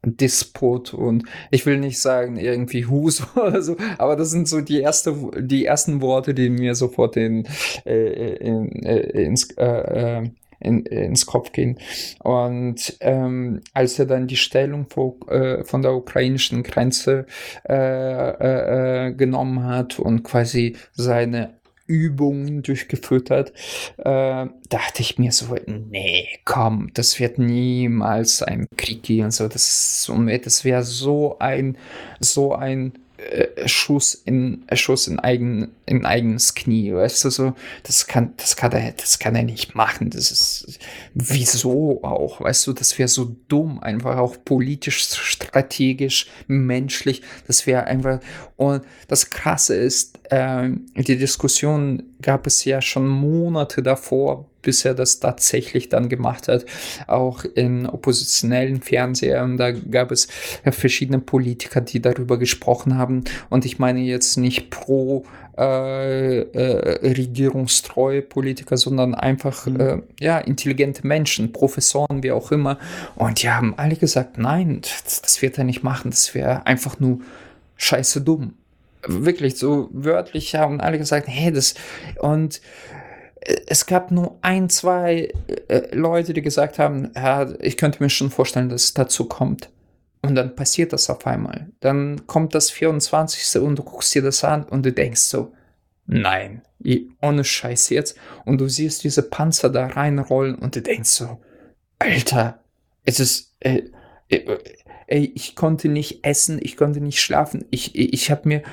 Disput und ich will nicht sagen irgendwie Hus oder so, aber das sind so die erste, die ersten Worte, die mir sofort in, äh, in, äh, ins, äh, äh in, ins Kopf gehen. Und ähm, als er dann die Stellung vor, äh, von der ukrainischen Grenze äh, äh, äh genommen hat und quasi seine Übungen durchgeführt hat, äh, dachte ich mir so, nee, komm, das wird niemals ein Krieg gehen. So, das, das wäre so ein, so ein äh, Schuss in äh, Schuss in eigen in eigenes Knie, weißt du so, das kann das kann er das kann er nicht machen, das ist wieso auch, weißt du, das wäre so dumm, einfach auch politisch, strategisch, menschlich, das wäre einfach und das krasse ist, die Diskussion gab es ja schon Monate davor bis er das tatsächlich dann gemacht hat. Auch in oppositionellen Fernsehern, da gab es verschiedene Politiker, die darüber gesprochen haben. Und ich meine jetzt nicht pro äh, äh, regierungstreue Politiker, sondern einfach mhm. äh, ja, intelligente Menschen, Professoren, wie auch immer. Und die haben alle gesagt, nein, das, das wird er nicht machen, das wäre einfach nur scheiße dumm. Wirklich, so wörtlich haben alle gesagt, hey, das und es gab nur ein, zwei äh, Leute, die gesagt haben, ja, ich könnte mir schon vorstellen, dass es dazu kommt. Und dann passiert das auf einmal. Dann kommt das 24. und du guckst dir das an und du denkst so, nein, ohne Scheiß jetzt. Und du siehst diese Panzer da reinrollen und du denkst so, Alter, es ist, äh, äh, ey, ich konnte nicht essen, ich konnte nicht schlafen. Ich, ich habe mir,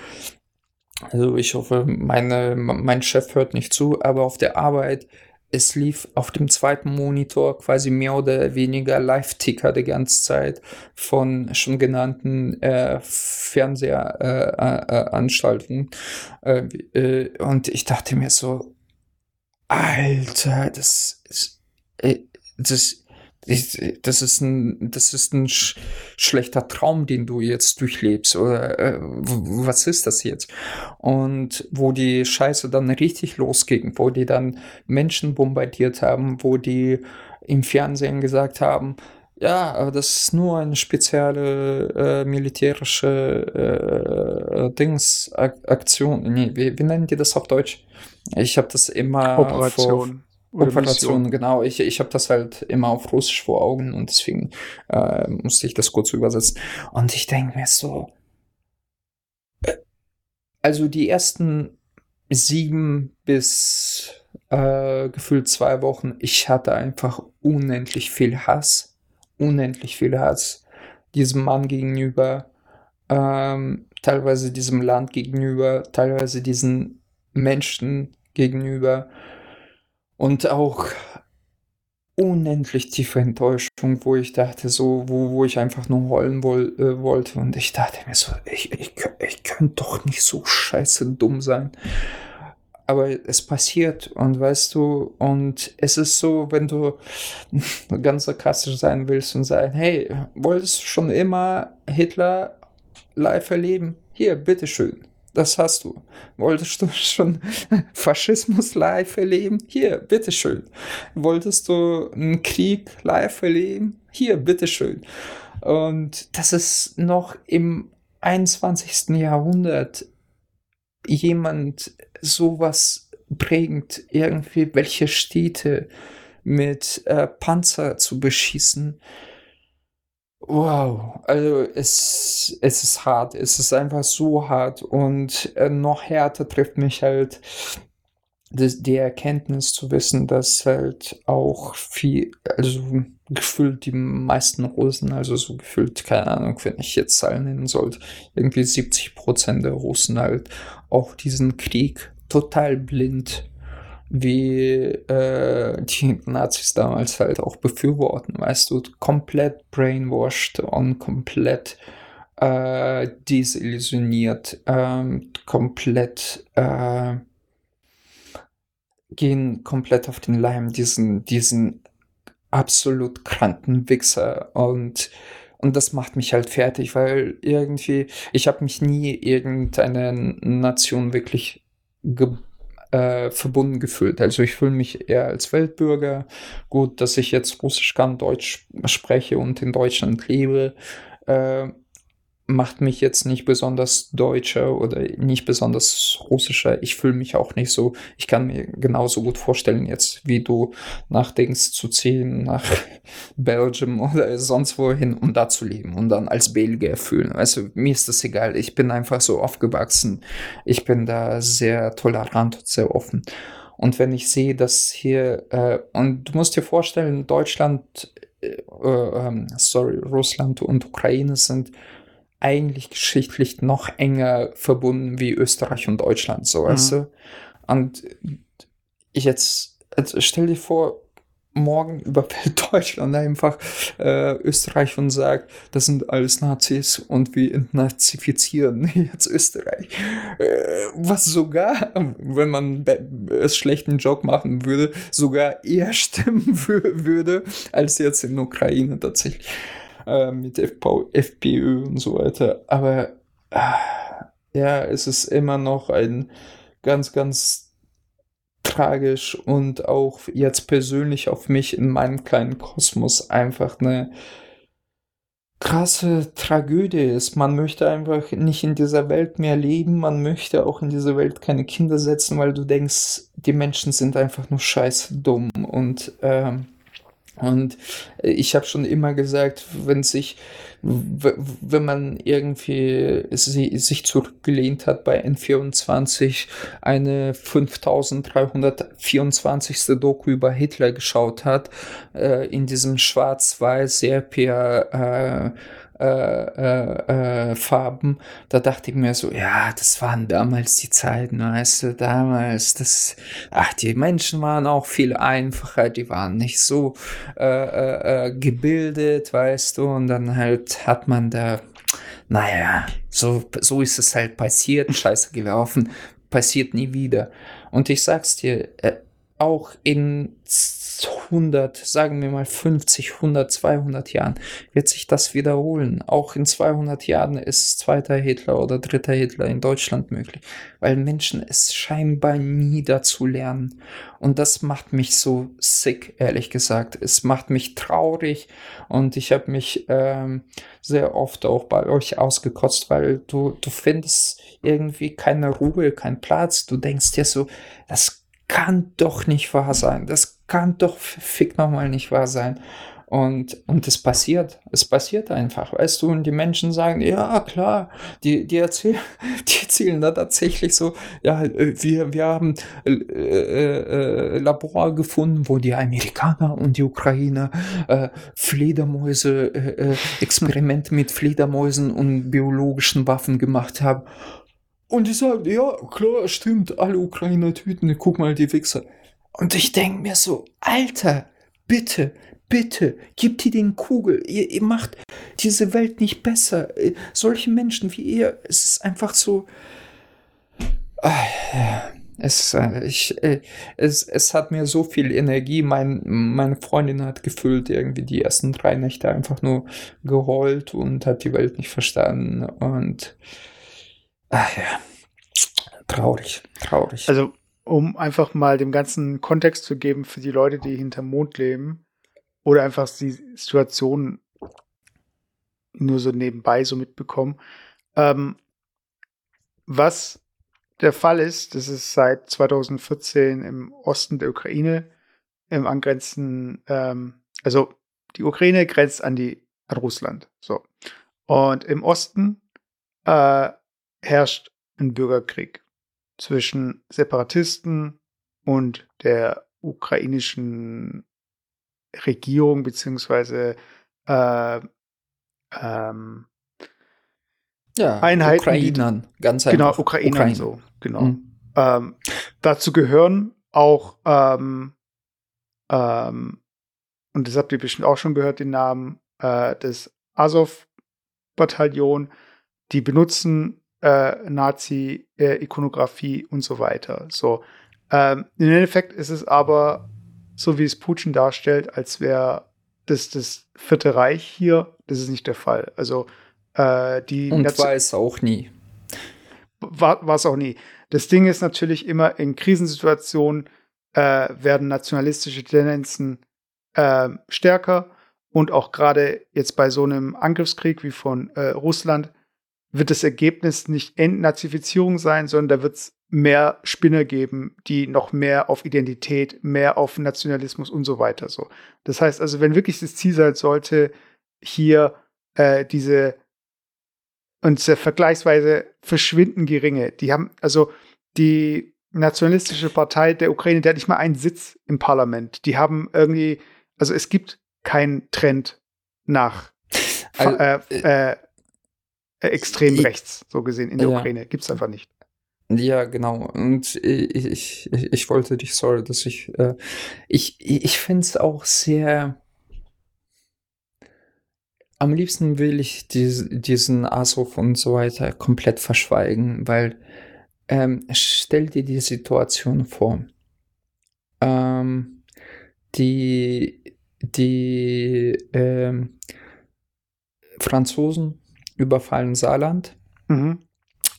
also ich hoffe, meine, mein Chef hört nicht zu, aber auf der Arbeit, es lief auf dem zweiten Monitor quasi mehr oder weniger Live-Ticker die ganze Zeit von schon genannten äh, Fernsehanstalten. Äh, äh, äh, und ich dachte mir so, Alter, das ist, äh, das, das ist ein, das ist ein sch schlechter Traum, den du jetzt durchlebst. Oder äh, was ist das jetzt? Und wo die Scheiße dann richtig losging, wo die dann Menschen bombardiert haben, wo die im Fernsehen gesagt haben, ja, aber das ist nur eine spezielle äh, militärische äh, Dings Aktion. Nee, wie, wie nennen die das auf Deutsch? Ich habe das immer Operation. Vor, Operation, genau. Ich, ich habe das halt immer auf Russisch vor Augen und deswegen äh, musste ich das kurz übersetzen. Und ich denke mir so, äh, also die ersten sieben bis äh, gefühlt zwei Wochen, ich hatte einfach unendlich viel Hass unendlich viel Hass diesem Mann gegenüber, ähm, teilweise diesem Land gegenüber, teilweise diesen Menschen gegenüber und auch unendlich tiefe Enttäuschung, wo ich dachte, so, wo, wo ich einfach nur heulen woll, äh, wollte. Und ich dachte mir so, ich, ich, ich könnte doch nicht so scheiße dumm sein aber es passiert und weißt du, und es ist so, wenn du ganz sarkastisch sein willst und sagen, hey, wolltest du schon immer Hitler live erleben? Hier, bitteschön. Das hast du. Wolltest du schon Faschismus live erleben? Hier, bitteschön. Wolltest du einen Krieg live erleben? Hier, bitteschön. Und das ist noch im 21. Jahrhundert jemand sowas prägend, irgendwie welche Städte mit äh, Panzer zu beschießen. Wow, also es, es ist hart, es ist einfach so hart und äh, noch härter trifft mich halt das, die Erkenntnis zu wissen, dass halt auch viel, also gefühlt die meisten Russen, also so gefühlt, keine Ahnung, wenn ich jetzt Zahlen nennen sollte, irgendwie 70 Prozent der Russen halt auch diesen Krieg total blind wie äh, die Nazis damals halt auch befürworten, weißt du, komplett brainwashed und komplett äh, desillusioniert, ähm, komplett äh, gehen komplett auf den Leim diesen, diesen absolut kranken Wichser und und das macht mich halt fertig, weil irgendwie, ich habe mich nie irgendeiner Nation wirklich ge äh, verbunden gefühlt. Also ich fühle mich eher als Weltbürger. Gut, dass ich jetzt Russisch kann, Deutsch spreche und in Deutschland lebe. Äh, macht mich jetzt nicht besonders deutscher oder nicht besonders russischer. Ich fühle mich auch nicht so. Ich kann mir genauso gut vorstellen, jetzt wie du nach Dings zu ziehen, nach Belgium oder sonst wohin, um da zu leben und dann als Belgier fühlen. Also mir ist das egal. Ich bin einfach so aufgewachsen. Ich bin da sehr tolerant und sehr offen. Und wenn ich sehe, dass hier, äh, und du musst dir vorstellen, Deutschland, äh, äh, sorry, Russland und Ukraine sind eigentlich geschichtlich noch enger verbunden wie Österreich und Deutschland, so, mhm. weißt du? Und ich jetzt, also stell dir vor, morgen überfällt Deutschland einfach äh, Österreich und sagt, das sind alles Nazis und wir entnazifizieren jetzt Österreich. Äh, was sogar, wenn man es schlechten Joke machen würde, sogar eher stimmen würde als jetzt in Ukraine tatsächlich äh, mit FV, FPÖ und so weiter. Aber äh, ja, es ist immer noch ein ganz, ganz tragisch und auch jetzt persönlich auf mich in meinem kleinen Kosmos einfach eine krasse Tragödie ist. Man möchte einfach nicht in dieser Welt mehr leben, man möchte auch in dieser Welt keine Kinder setzen, weil du denkst, die Menschen sind einfach nur scheiße dumm und ähm, und ich habe schon immer gesagt, wenn sich, wenn man irgendwie sich zurückgelehnt hat bei N24, eine 5324. Doku über Hitler geschaut hat, äh, in diesem schwarz-weiß Sepia, äh, äh, äh, äh, Farben, da dachte ich mir so, ja, das waren damals die Zeiten, weißt du, damals, das, ach, die Menschen waren auch viel einfacher, die waren nicht so äh, äh, äh gebildet, weißt du, und dann halt hat man da, naja, so, so ist es halt passiert, scheiße gelaufen, passiert nie wieder. Und ich sag's dir, auch in 100, sagen wir mal 50, 100, 200 Jahren wird sich das wiederholen. Auch in 200 Jahren ist zweiter Hitler oder dritter Hitler in Deutschland möglich, weil Menschen es scheinbar nie dazu lernen. Und das macht mich so sick, ehrlich gesagt. Es macht mich traurig und ich habe mich ähm, sehr oft auch bei euch ausgekotzt, weil du, du findest irgendwie keine Ruhe, keinen Platz. Du denkst dir so, das kann doch nicht wahr sein. Das kann doch fick nochmal nicht wahr sein. Und, und es passiert. Es passiert einfach, weißt du? Und die Menschen sagen, ja, klar, die, die, erzählen, die erzählen da tatsächlich so, ja, äh, wir, wir haben äh, äh, Labor gefunden, wo die Amerikaner und die Ukrainer äh, Fledermäuse, äh, äh Experimente mit Fledermäusen und biologischen Waffen gemacht haben. Und die sagen, ja, klar, stimmt, alle Ukrainer töten, guck mal, die Wichser. Und ich denke mir so, Alter, bitte, bitte, gib die den Kugel. Ihr, ihr macht diese Welt nicht besser. Äh, solche Menschen wie ihr, es ist einfach so. Ah, es, äh, ich, äh, es, es hat mir so viel Energie. Mein, meine Freundin hat gefüllt irgendwie die ersten drei Nächte einfach nur geheult und hat die Welt nicht verstanden. Und Ach ja, traurig, traurig. Also, um einfach mal dem ganzen Kontext zu geben für die Leute, die hinterm Mond leben oder einfach die Situation nur so nebenbei so mitbekommen. Ähm, was der Fall ist, das ist seit 2014 im Osten der Ukraine, im angrenzenden, ähm, also die Ukraine grenzt an die an Russland. So. Und im Osten äh, herrscht ein Bürgerkrieg zwischen Separatisten und der ukrainischen Regierung beziehungsweise äh, ähm, ja, Einheiten, Ukrainern, die, ganz genau, einfach. Genau, Ukrainern Ukraine. so, genau. Mhm. Ähm, dazu gehören auch, ähm, ähm, und das habt ihr bestimmt auch schon gehört, den Namen äh, des Azov-Bataillon. Die benutzen äh, Nazi-Ikonografie äh, und so weiter. So. Ähm, Im Endeffekt ist es aber, so wie es Putin darstellt, als wäre das das Vierte Reich hier. Das ist nicht der Fall. Also äh, die Und Nation war es auch nie. War es auch nie. Das Ding ist natürlich immer, in Krisensituationen äh, werden nationalistische Tendenzen äh, stärker und auch gerade jetzt bei so einem Angriffskrieg wie von äh, Russland wird das Ergebnis nicht Entnazifizierung sein, sondern da wird es mehr Spinner geben, die noch mehr auf Identität, mehr auf Nationalismus und so weiter so. Das heißt also, wenn wirklich das Ziel sein sollte, hier äh, diese und sehr vergleichsweise verschwinden geringe, die haben also die nationalistische Partei der Ukraine, der hat nicht mal einen Sitz im Parlament. Die haben irgendwie, also es gibt keinen Trend nach also, äh, äh, extrem rechts, so gesehen, in der ja. Ukraine. Gibt es einfach nicht. Ja, genau. Und ich, ich, ich wollte dich, sorry, dass ich, äh, ich, ich finde es auch sehr, am liebsten will ich dies, diesen Asov und so weiter komplett verschweigen, weil ähm, stell dir die Situation vor. Ähm, die die ähm, Franzosen überfallen Saarland. Mhm.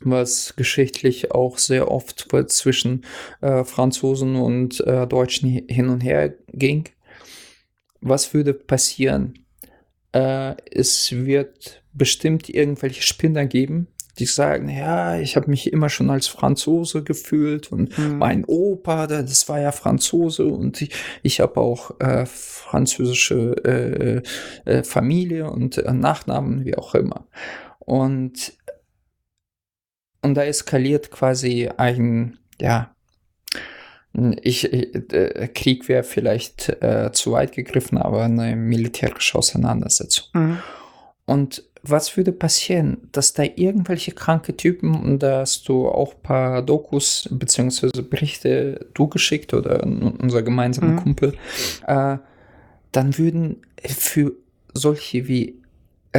Was geschichtlich auch sehr oft zwischen äh, Franzosen und äh, Deutschen hin und her ging. Was würde passieren? Äh, es wird bestimmt irgendwelche Spinner geben, die sagen, ja, ich habe mich immer schon als Franzose gefühlt und mhm. mein Opa, das war ja Franzose und ich, ich habe auch äh, französische äh, äh, Familie und äh, Nachnamen, wie auch immer. Und, und da eskaliert quasi ein, ja, ich, äh, Krieg wäre vielleicht äh, zu weit gegriffen, aber eine militärische Auseinandersetzung. Mhm. Und was würde passieren, dass da irgendwelche kranke Typen, und da hast du auch ein paar Dokus bzw. Berichte du geschickt oder unser gemeinsamer mhm. Kumpel, äh, dann würden für solche wie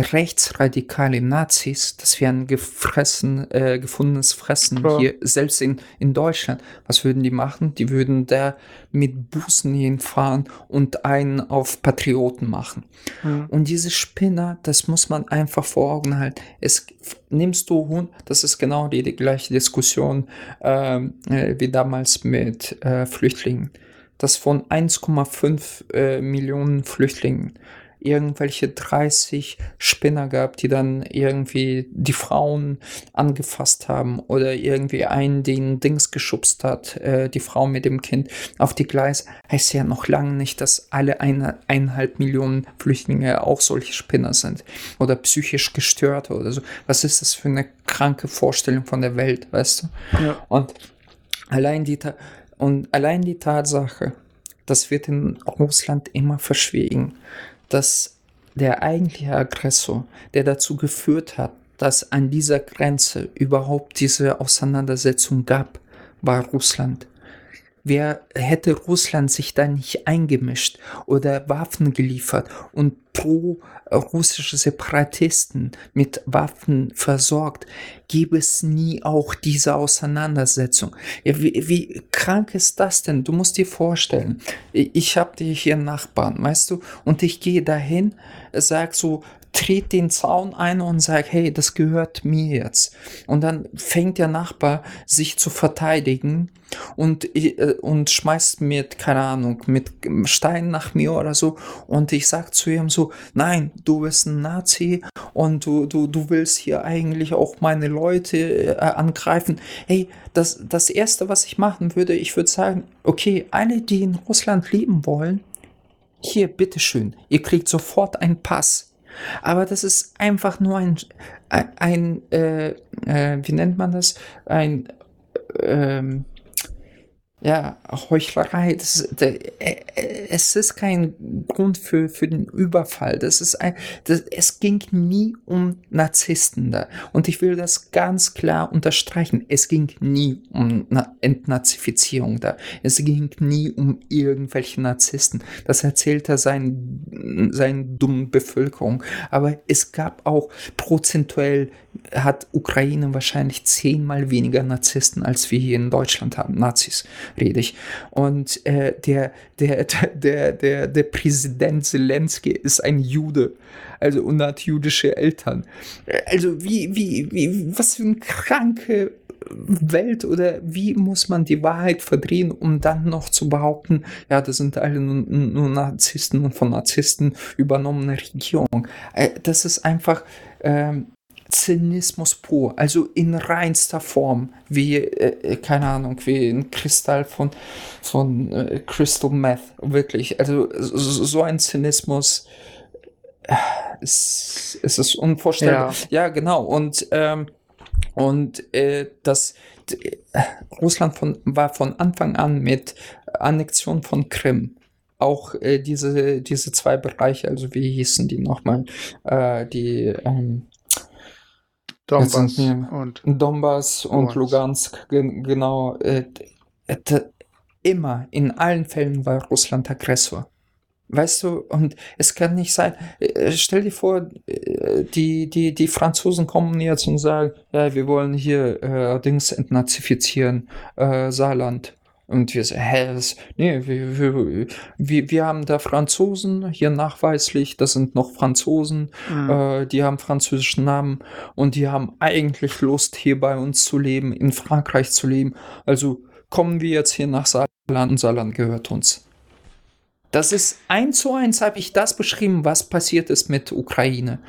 rechtsradikale Nazis, das wäre ein gefressen, äh, gefundenes Fressen Klar. hier, selbst in, in Deutschland. Was würden die machen? Die würden da mit Bußen hinfahren und einen auf Patrioten machen. Mhm. Und diese Spinner, das muss man einfach vor Augen halten. Es nimmst du Hund, das ist genau die, die gleiche Diskussion ähm, äh, wie damals mit äh, Flüchtlingen. Das von 1,5 äh, Millionen Flüchtlingen irgendwelche 30 Spinner gab, die dann irgendwie die Frauen angefasst haben oder irgendwie einen den Dings geschubst hat, äh, die Frau mit dem Kind auf die Gleis, heißt ja noch lange nicht, dass alle eine, eineinhalb Millionen Flüchtlinge auch solche Spinner sind oder psychisch gestört oder so. Was ist das für eine kranke Vorstellung von der Welt, weißt du? Ja. Und allein die, und allein die Tatsache, das wird in Russland immer verschwiegen, dass der eigentliche Aggressor, der dazu geführt hat, dass an dieser Grenze überhaupt diese Auseinandersetzung gab, war Russland. Wer hätte Russland sich da nicht eingemischt oder Waffen geliefert und pro-russische Separatisten mit Waffen versorgt, gäbe es nie auch diese Auseinandersetzung. Ja, wie, wie krank ist das denn? Du musst dir vorstellen, ich habe hier Nachbarn, weißt du, und ich gehe dahin, sag so, tritt den Zaun ein und sagt, hey, das gehört mir jetzt. Und dann fängt der Nachbar sich zu verteidigen und, äh, und schmeißt mit, keine Ahnung, mit Steinen nach mir oder so. Und ich sag zu ihm so, nein, du bist ein Nazi und du, du, du willst hier eigentlich auch meine Leute äh, angreifen. Hey, das, das erste, was ich machen würde, ich würde sagen, okay, alle, die in Russland leben wollen, hier, bitteschön, ihr kriegt sofort einen Pass. Aber das ist einfach nur ein, ein, ein äh, äh, wie nennt man das? Ein, ähm, ja, Heuchlerei, das, das, äh, es ist kein Grund für, für den Überfall. Das ist ein, das, es ging nie um Narzissten da. Und ich will das ganz klar unterstreichen. Es ging nie um Entnazifizierung da. Es ging nie um irgendwelche Narzissten. Das erzählt er seinen, seinen dummen Bevölkerung. Aber es gab auch prozentuell hat Ukraine wahrscheinlich zehnmal weniger Narzissten, als wir hier in Deutschland haben. Nazis rede ich. Und äh, der, der, der, der, der Präsident Zelensky ist ein Jude. Also und hat jüdische Eltern. Also wie, wie, wie, was für eine kranke Welt oder wie muss man die Wahrheit verdrehen, um dann noch zu behaupten, ja, das sind alle nur, Narzissten und von Narzissten übernommene Regierung. Äh, das ist einfach, ähm, Zynismus pur, also in reinster Form, wie, äh, äh, keine Ahnung, wie ein Kristall von, von äh, Crystal Meth, wirklich. Also so, ein Zynismus, äh, es, es ist unvorstellbar. Ja, ja genau. Und, ähm, und äh, das äh, Russland von, war von Anfang an mit Annexion von Krim auch äh, diese, diese zwei Bereiche, also wie hießen die nochmal, äh, die ähm, Donbass und Donbass und Lugansk, genau. Äh, äh, immer, in allen Fällen war Russland Aggressor. Weißt du, und es kann nicht sein, äh, stell dir vor, äh, die, die, die Franzosen kommen jetzt und sagen, ja, wir wollen hier äh, Dings entnazifizieren, äh, Saarland. Und wir sagen, hä, was? Nee, wir, wir, wir, wir haben da Franzosen, hier nachweislich, das sind noch Franzosen, mhm. äh, die haben französischen Namen und die haben eigentlich Lust, hier bei uns zu leben, in Frankreich zu leben. Also kommen wir jetzt hier nach Saarland und Saarland gehört uns. Das ist eins zu eins, habe ich das beschrieben, was passiert ist mit Ukraine.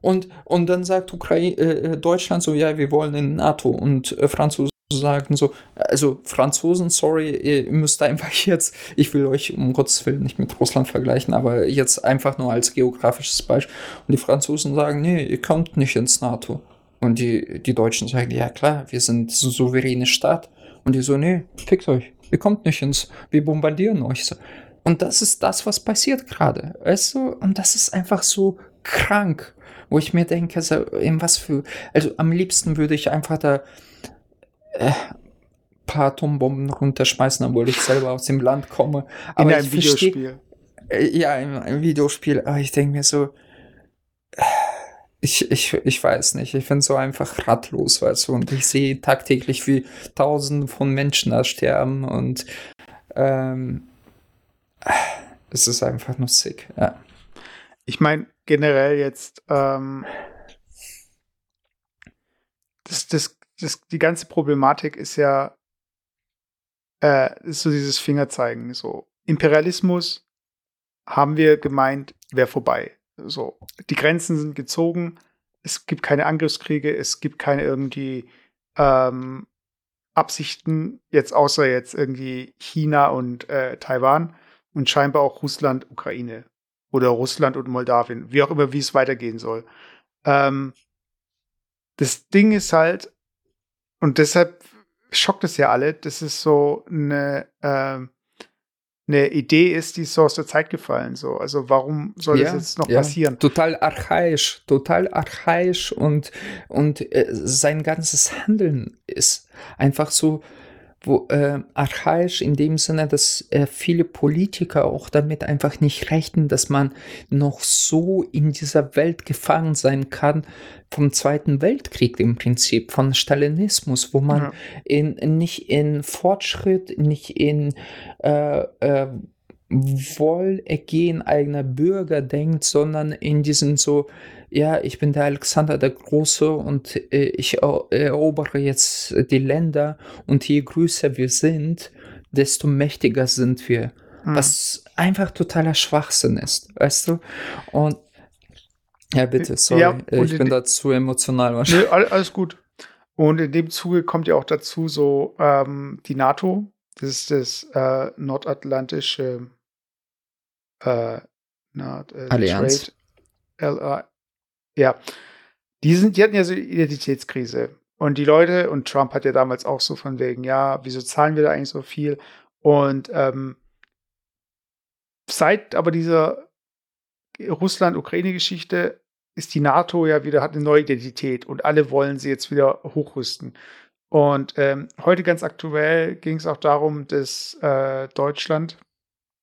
Und, und dann sagt Ukraine, äh, Deutschland so, ja, wir wollen in NATO und äh, Franzosen sagen so, also Franzosen, sorry, ihr müsst einfach jetzt, ich will euch um Gottes Willen nicht mit Russland vergleichen, aber jetzt einfach nur als geografisches Beispiel. Und die Franzosen sagen, nee, ihr kommt nicht ins NATO. Und die, die Deutschen sagen, ja klar, wir sind so souveräne Staat. Und die so, nee, fickt euch, ihr kommt nicht ins, wir bombardieren euch. Und das ist das, was passiert gerade, weißt du? Und das ist einfach so krank, wo ich mir denke, also, in was für, also am liebsten würde ich einfach da äh, paar Atombomben runterschmeißen, obwohl ich selber aus dem Land komme. Aber in einem Videospiel. Versteh, äh, ja, in einem Videospiel. Aber ich denke mir so, äh, ich, ich, ich weiß nicht, ich bin so einfach ratlos, weißt du, und ich sehe tagtäglich, wie tausende von Menschen da sterben und ähm, es ist einfach nur sick, ja. Ich meine, generell jetzt, ähm, das, das, das, die ganze Problematik ist ja, äh, ist so dieses Fingerzeigen, so Imperialismus haben wir gemeint, wäre vorbei. So, die Grenzen sind gezogen, es gibt keine Angriffskriege, es gibt keine irgendwie ähm, Absichten, jetzt außer jetzt irgendwie China und äh, Taiwan und scheinbar auch Russland, Ukraine oder Russland und Moldawien, wie auch immer, wie es weitergehen soll. Ähm, das Ding ist halt, und deshalb schockt es ja alle, das ist so eine, ähm, eine Idee ist, die ist so aus der Zeit gefallen. So. Also warum soll ja, das jetzt noch ja. passieren? Total archaisch, total archaisch und, und äh, sein ganzes Handeln ist einfach so wo, äh, archaisch in dem Sinne, dass äh, viele Politiker auch damit einfach nicht rechnen, dass man noch so in dieser Welt gefangen sein kann vom Zweiten Weltkrieg im Prinzip, von Stalinismus, wo man ja. in, nicht in Fortschritt, nicht in äh, äh, Wohlergehen eigener Bürger denkt, sondern in diesen so ja, ich bin der Alexander der Große und äh, ich erobere jetzt die Länder und je größer wir sind, desto mächtiger sind wir. Mhm. Was einfach totaler Schwachsinn ist, weißt du? Und ja, bitte, sorry, ja, ich bin da zu emotional wahrscheinlich. Nee, alles gut. Und in dem Zuge kommt ja auch dazu so ähm, die NATO, das ist das äh, nordatlantische äh, Nord, äh, Allianz. Trade, ja. Die, sind, die hatten ja so Identitätskrise. Und die Leute, und Trump hat ja damals auch so von wegen, ja, wieso zahlen wir da eigentlich so viel? Und ähm, seit aber dieser Russland-Ukraine-Geschichte ist die NATO ja wieder, hat eine neue Identität und alle wollen sie jetzt wieder hochrüsten. Und ähm, heute ganz aktuell ging es auch darum, dass äh, Deutschland,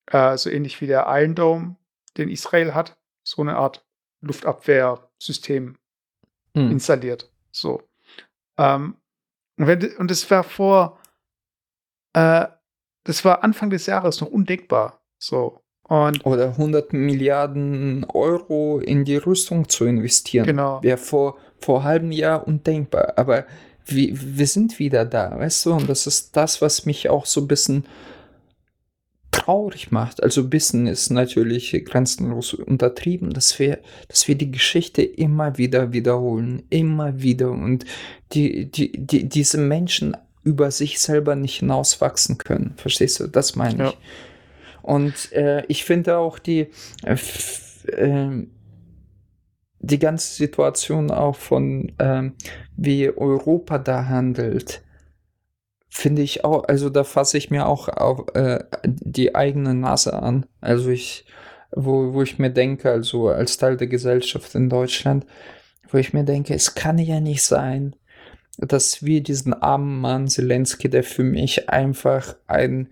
äh, so ähnlich wie der Iron Dome, den Israel hat, so eine Art Luftabwehrsystem hm. installiert. So. Ähm, und, das war vor, äh, das war Anfang des Jahres noch undenkbar. So. Und Oder 100 Milliarden Euro in die Rüstung zu investieren. Genau. Wäre vor, vor halben Jahr undenkbar. Aber wir, wir sind wieder da, weißt du? Und das ist das, was mich auch so ein bisschen traurig macht. Also Bissen ist natürlich grenzenlos untertrieben, dass wir, dass wir die Geschichte immer wieder wiederholen, immer wieder und die, die, die, diese Menschen über sich selber nicht hinauswachsen können. Verstehst du? Das meine ich. Ja. Und äh, ich finde auch die, äh, äh, die ganze Situation auch von, ähm, wie Europa da handelt, finde ich auch, also da fasse ich mir auch auf, äh, die eigene Nase an. Also ich, wo, wo ich mir denke, also als Teil der Gesellschaft in Deutschland, wo ich mir denke, es kann ja nicht sein, dass wir diesen armen Mann Zelensky, der für mich einfach ein,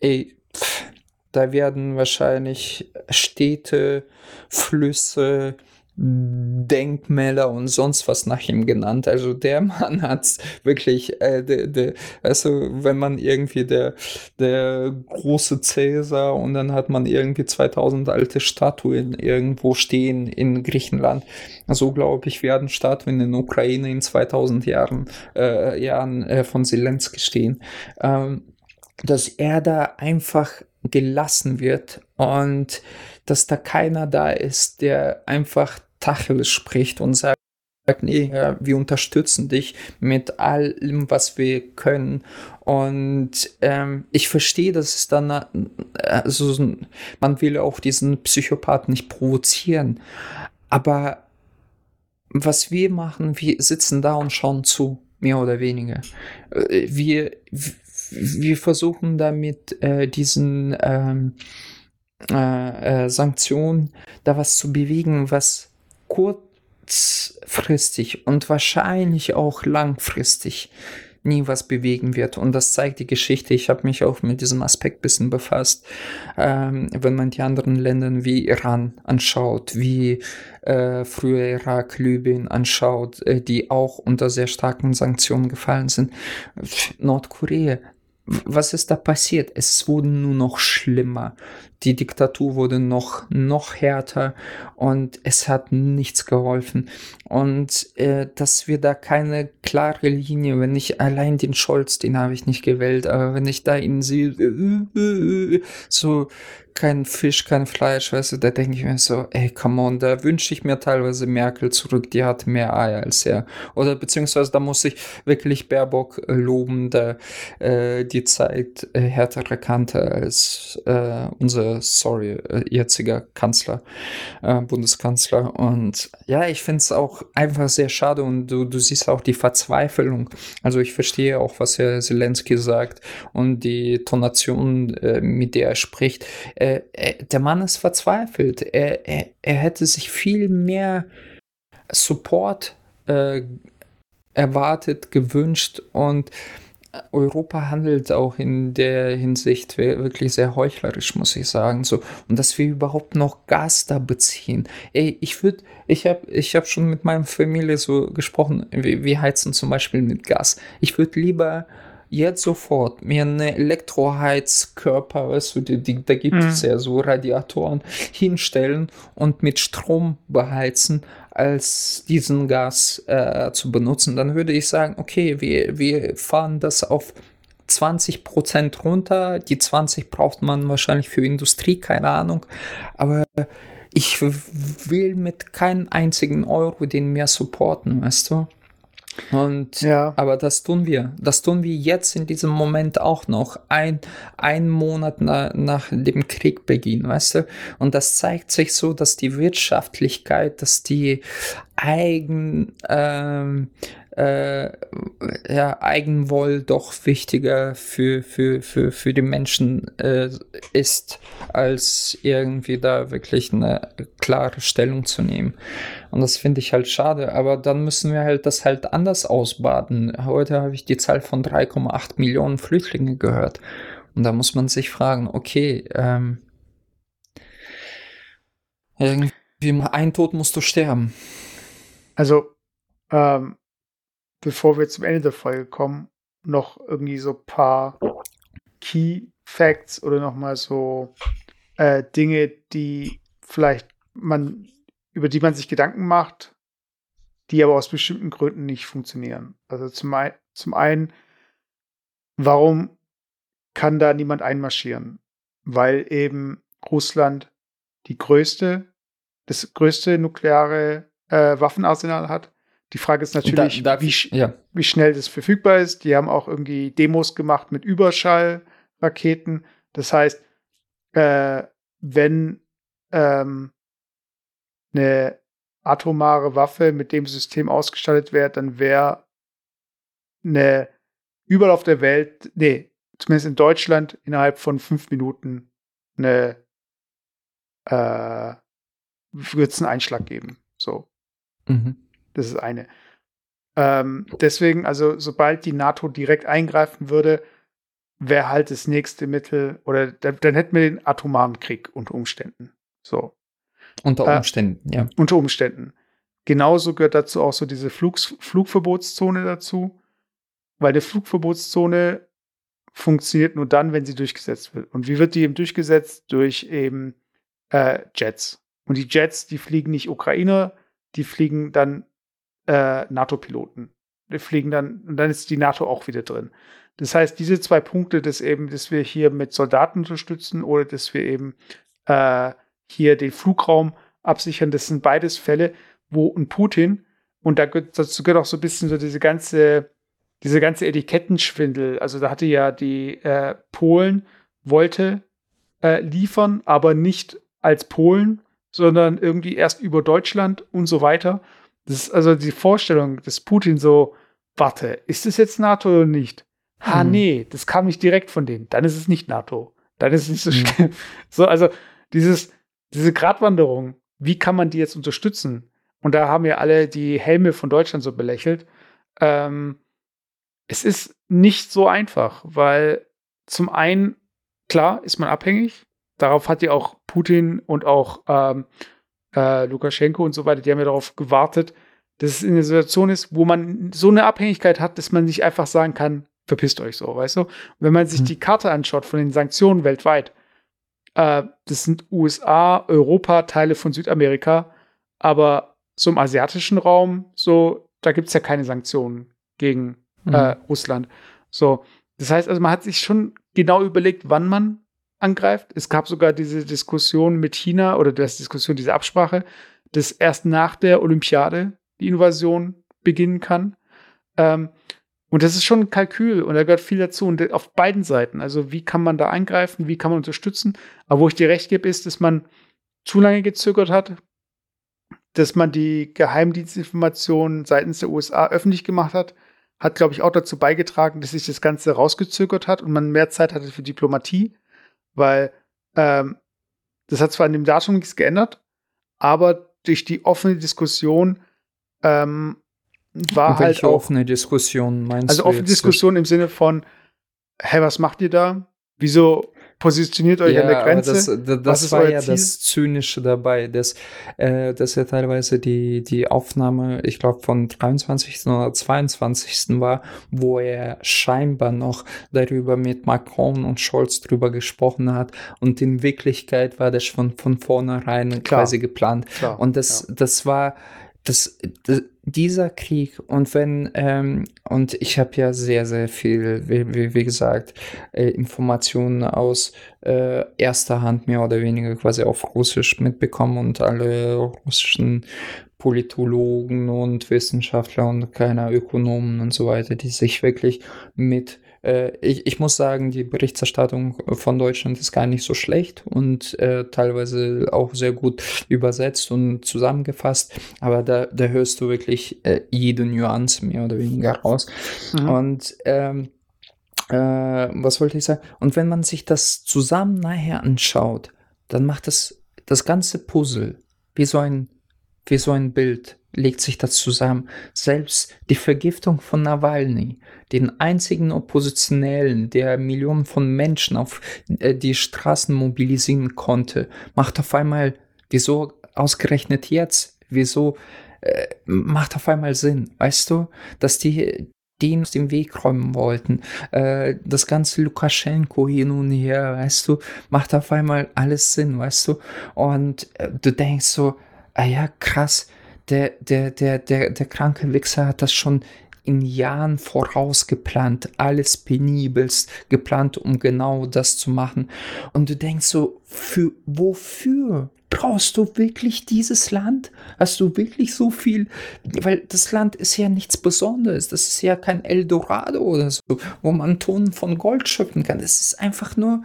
ey, pff, da werden wahrscheinlich Städte, Flüsse, Denkmäler und sonst was nach ihm genannt. Also der Mann hat wirklich, äh, de, de, also wenn man irgendwie der, der große Cäsar und dann hat man irgendwie 2000 alte Statuen irgendwo stehen in Griechenland. So glaube ich, werden Statuen in Ukraine in 2000 Jahren, äh, Jahren äh, von Zelensky stehen. Ähm, dass er da einfach gelassen wird und dass da keiner da ist, der einfach Tacheles spricht und sagt, nee, wir unterstützen dich mit allem, was wir können. Und ähm, ich verstehe, dass es dann, äh, also man will auch diesen Psychopath nicht provozieren. Aber was wir machen, wir sitzen da und schauen zu, mehr oder weniger. Äh, wir, wir versuchen damit äh, diesen ähm, äh, äh, Sanktionen da was zu bewegen, was kurzfristig und wahrscheinlich auch langfristig nie was bewegen wird. Und das zeigt die Geschichte. Ich habe mich auch mit diesem Aspekt bisschen befasst. Ähm, wenn man die anderen Länder wie Iran anschaut, wie äh, früher Irak, Libyen anschaut, äh, die auch unter sehr starken Sanktionen gefallen sind. Nordkorea, was ist da passiert? Es wurde nur noch schlimmer. Die Diktatur wurde noch, noch härter und es hat nichts geholfen. Und äh, dass wir da keine klare Linie, wenn ich allein den Scholz, den habe ich nicht gewählt, aber wenn ich da ihn sehe, so kein Fisch, kein Fleisch, weißt du, da denke ich mir so, ey, come on, da wünsche ich mir teilweise Merkel zurück, die hat mehr Eier als er. Oder beziehungsweise da muss ich wirklich Baerbock äh, loben, da äh, die Zeit äh, härtere Kante als äh, unser, sorry, äh, jetziger Kanzler, äh, Bundeskanzler. Und ja, ich finde es auch einfach sehr schade und du, du siehst auch die Verzweiflung. Also ich verstehe auch, was Herr Zelensky sagt und die Tonation, mit der er spricht äh, äh, der Mann ist verzweifelt. Er, er, er hätte sich viel mehr Support äh, erwartet, gewünscht und Europa handelt auch in der Hinsicht wirklich sehr heuchlerisch, muss ich sagen. So und dass wir überhaupt noch Gas da beziehen. Ey, ich würde, ich habe, ich habe schon mit meiner Familie so gesprochen. Wir, wir heizen zum Beispiel mit Gas. Ich würde lieber jetzt sofort mir eine Elektroheizkörper, weißt du, die, die, da gibt es mhm. ja so Radiatoren, hinstellen und mit Strom beheizen, als diesen Gas äh, zu benutzen, dann würde ich sagen, okay, wir, wir fahren das auf 20 Prozent runter. Die 20 braucht man wahrscheinlich für Industrie, keine Ahnung. Aber ich will mit keinem einzigen Euro den mehr supporten, weißt du? Und ja. aber das tun wir. Das tun wir jetzt in diesem Moment auch noch. Ein, ein Monat na, nach dem Kriegbeginn, weißt du? Und das zeigt sich so, dass die Wirtschaftlichkeit, dass die Eigen, ähm, äh, ja, Eigenwoll doch wichtiger für, für, für, für die Menschen äh, ist, als irgendwie da wirklich eine klare Stellung zu nehmen. Und das finde ich halt schade. Aber dann müssen wir halt das halt anders ausbaden. Heute habe ich die Zahl von 3,8 Millionen Flüchtlinge gehört. Und da muss man sich fragen, okay, ähm, irgendwie ein Tod musst du sterben. Also, ähm, bevor wir zum Ende der Folge kommen, noch irgendwie so ein paar Key Facts oder nochmal so äh, Dinge, die vielleicht man, über die man sich Gedanken macht, die aber aus bestimmten Gründen nicht funktionieren. Also zum, ein, zum einen, warum kann da niemand einmarschieren? Weil eben Russland die größte, das größte nukleare äh, Waffenarsenal hat die Frage ist natürlich, da, da, wie, ja. wie, schnell das verfügbar ist. Die haben auch irgendwie Demos gemacht mit Überschallraketen. Das heißt, äh, wenn ähm, eine atomare Waffe mit dem System ausgestattet wäre, dann wäre eine überall auf der Welt, nee, zumindest in Deutschland innerhalb von fünf Minuten eine äh, wird es einen Einschlag geben. So. Mhm. Das ist eine. Ähm, deswegen, also sobald die NATO direkt eingreifen würde, wäre halt das nächste Mittel, oder dann, dann hätten wir den atomaren Krieg unter Umständen. So. Unter äh, Umständen, äh, ja. Unter Umständen. Genauso gehört dazu auch so diese Flugs Flugverbotszone dazu, weil eine Flugverbotszone funktioniert nur dann, wenn sie durchgesetzt wird. Und wie wird die eben durchgesetzt? Durch eben äh, Jets. Und die Jets, die fliegen nicht Ukrainer, die fliegen dann äh, NATO-Piloten. Die fliegen dann, und dann ist die NATO auch wieder drin. Das heißt, diese zwei Punkte, dass eben, dass wir hier mit Soldaten unterstützen oder dass wir eben äh, hier den Flugraum absichern, das sind beides Fälle, wo ein Putin, und da gehört, dazu gehört auch so ein bisschen so diese ganze, diese ganze Etikettenschwindel. Also da hatte ja die äh, Polen wollte äh, liefern, aber nicht als Polen, sondern irgendwie erst über Deutschland und so weiter. Das ist also die Vorstellung, dass Putin so, warte, ist es jetzt NATO oder nicht? Ha, hm. nee, das kam nicht direkt von denen. Dann ist es nicht NATO. Dann ist es nicht so hm. schlimm. So, also dieses, diese Gratwanderung, wie kann man die jetzt unterstützen? Und da haben ja alle die Helme von Deutschland so belächelt. Ähm, es ist nicht so einfach, weil zum einen, klar, ist man abhängig. Darauf hat ja auch Putin und auch ähm, äh, Lukaschenko und so weiter, die haben ja darauf gewartet, dass es in einer Situation ist, wo man so eine Abhängigkeit hat, dass man nicht einfach sagen kann, verpisst euch so, weißt du? Und wenn man sich mhm. die Karte anschaut von den Sanktionen weltweit, äh, das sind USA, Europa, Teile von Südamerika, aber so im asiatischen Raum, so, da gibt es ja keine Sanktionen gegen mhm. äh, Russland. So, das heißt also, man hat sich schon genau überlegt, wann man angreift. Es gab sogar diese Diskussion mit China oder das Diskussion, diese Absprache, dass erst nach der Olympiade die Invasion beginnen kann. Ähm, und das ist schon ein Kalkül und da gehört viel dazu und auf beiden Seiten. Also wie kann man da eingreifen, wie kann man unterstützen? Aber wo ich dir recht gebe, ist, dass man zu lange gezögert hat, dass man die Geheimdienstinformationen seitens der USA öffentlich gemacht hat, hat, glaube ich, auch dazu beigetragen, dass sich das Ganze rausgezögert hat und man mehr Zeit hatte für Diplomatie, weil ähm, das hat zwar an dem Datum nichts geändert, aber durch die offene Diskussion ähm, war Welche halt auch offene Diskussion meinst also du? Also offene Diskussion im Sinne von, hä, was macht ihr da? Wieso positioniert euch ja, an der Grenze. Das, das, das war ja Ziel? das Zynische dabei, dass, äh, dass ja teilweise die, die Aufnahme, ich glaube, von 23. oder 22. war, wo er scheinbar noch darüber mit Macron und Scholz drüber gesprochen hat. Und in Wirklichkeit war das schon von vornherein Klar. quasi geplant. Klar, und das, ja. das war das, das, dieser Krieg und wenn ähm, und ich habe ja sehr sehr viel wie, wie, wie gesagt äh, Informationen aus äh, erster Hand mehr oder weniger quasi auf Russisch mitbekommen und alle russischen Politologen und Wissenschaftler und keine Ökonomen und so weiter, die sich wirklich mit ich, ich muss sagen, die Berichterstattung von Deutschland ist gar nicht so schlecht und äh, teilweise auch sehr gut übersetzt und zusammengefasst, aber da, da hörst du wirklich äh, jede Nuance mehr oder weniger raus. Mhm. Und ähm, äh, was wollte ich sagen? Und wenn man sich das zusammen nachher anschaut, dann macht das das ganze Puzzle wie so ein wie so ein Bild legt sich das zusammen. Selbst die Vergiftung von Nawalny, den einzigen Oppositionellen, der Millionen von Menschen auf äh, die Straßen mobilisieren konnte, macht auf einmal, wieso ausgerechnet jetzt, wieso äh, macht auf einmal Sinn, weißt du, dass die den aus dem Weg räumen wollten. Äh, das ganze Lukaschenko hin und her, weißt du, macht auf einmal alles Sinn, weißt du. Und äh, du denkst so, ah ja, krass, der, der, der, der, der kranke Wichser hat das schon in Jahren voraus geplant, alles penibelst geplant, um genau das zu machen. Und du denkst so, für wofür? Brauchst du wirklich dieses Land? Hast du wirklich so viel? Weil das Land ist ja nichts Besonderes. Das ist ja kein Eldorado oder so, wo man Tonnen von Gold schöpfen kann. Das ist einfach nur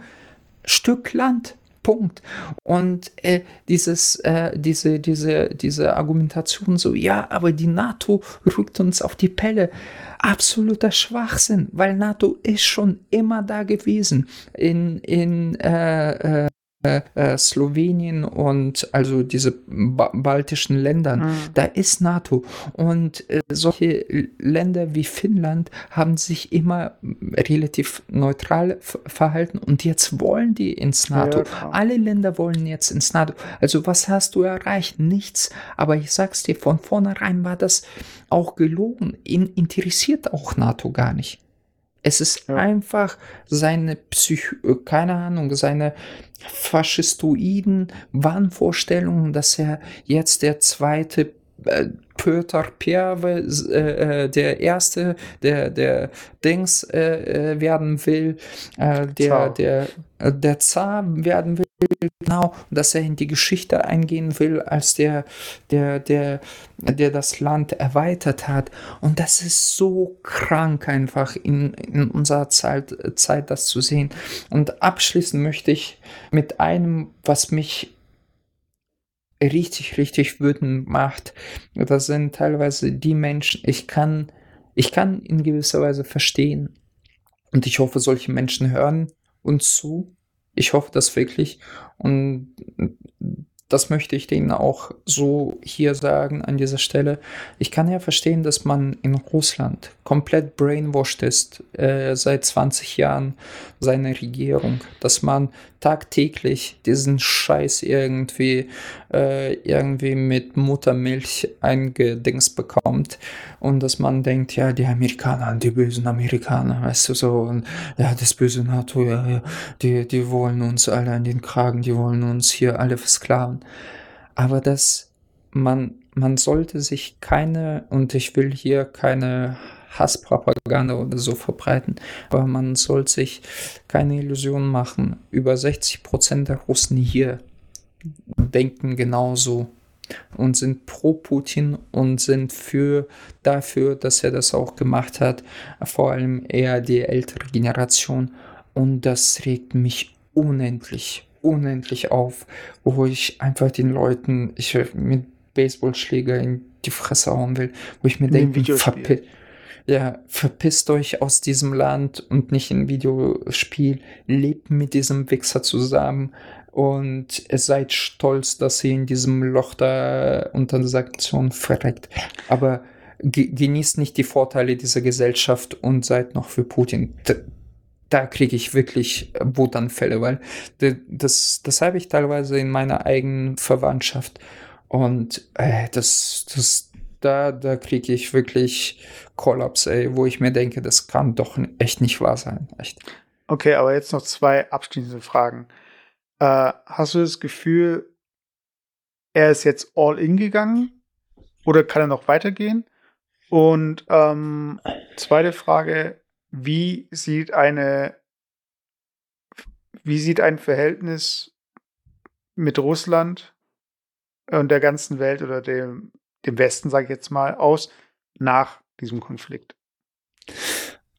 Stück Land. Punkt. Und äh, dieses, äh, diese, diese, diese Argumentation so, ja, aber die NATO rückt uns auf die Pelle. Absoluter Schwachsinn, weil NATO ist schon immer da gewesen. In, in äh, äh äh, Slowenien und also diese ba baltischen Ländern, mhm. da ist NATO. Und äh, solche Länder wie Finnland haben sich immer relativ neutral verhalten und jetzt wollen die ins NATO. Ja, Alle Länder wollen jetzt ins NATO. Also was hast du erreicht? Nichts. Aber ich sag's dir, von vornherein war das auch gelogen. Ihn interessiert auch NATO gar nicht. Es ist ja. einfach seine Psych, keine Ahnung, seine faschistoiden Wahnvorstellungen, dass er jetzt der zweite äh, Peter Perwe, äh, äh, der erste, der, der Dings äh, äh werden will, äh, der, Zar. der, der Zar werden will, genau, dass er in die Geschichte eingehen will, als der, der, der, der das Land erweitert hat. Und das ist so krank einfach in, in unserer Zeit, Zeit, das zu sehen. Und abschließen möchte ich mit einem, was mich richtig, richtig wütend macht. Das sind teilweise die Menschen, ich kann, ich kann in gewisser Weise verstehen. Und ich hoffe, solche Menschen hören uns zu. Ich hoffe das wirklich. Und das möchte ich denen auch so hier sagen an dieser Stelle. Ich kann ja verstehen, dass man in Russland komplett brainwashed ist äh, seit 20 Jahren seine Regierung, dass man tagtäglich diesen Scheiß irgendwie äh, irgendwie mit Muttermilch eingedings bekommt und dass man denkt, ja, die Amerikaner, die bösen Amerikaner, weißt du so, und ja, das böse NATO, ja, ja, die, die wollen uns alle an den Kragen, die wollen uns hier alle versklaven. Aber das, man, man sollte sich keine, und ich will hier keine Hasspropaganda oder so verbreiten, aber man soll sich keine Illusionen machen. Über 60 Prozent der Russen hier denken genauso und sind pro Putin und sind für dafür, dass er das auch gemacht hat, vor allem eher die ältere Generation. Und das regt mich unendlich unendlich auf, wo ich einfach den Leuten ich mit Baseballschläger in die Fresse hauen will, wo ich mir denke, verpi ja, verpisst euch aus diesem Land und nicht in Videospiel, lebt mit diesem Wichser zusammen und seid stolz, dass ihr in diesem Loch da unter der Sanktion verreckt. Aber genießt nicht die Vorteile dieser Gesellschaft und seid noch für Putin. D da kriege ich wirklich Wutanfälle, weil das, das habe ich teilweise in meiner eigenen Verwandtschaft. Und äh, das, das, da, da kriege ich wirklich Kollaps, ey, wo ich mir denke, das kann doch echt nicht wahr sein. Echt. Okay, aber jetzt noch zwei abschließende Fragen. Äh, hast du das Gefühl, er ist jetzt all in gegangen oder kann er noch weitergehen? Und ähm, zweite Frage, wie sieht eine wie sieht ein Verhältnis mit Russland und der ganzen Welt oder dem, dem Westen, sage ich jetzt mal, aus nach diesem Konflikt?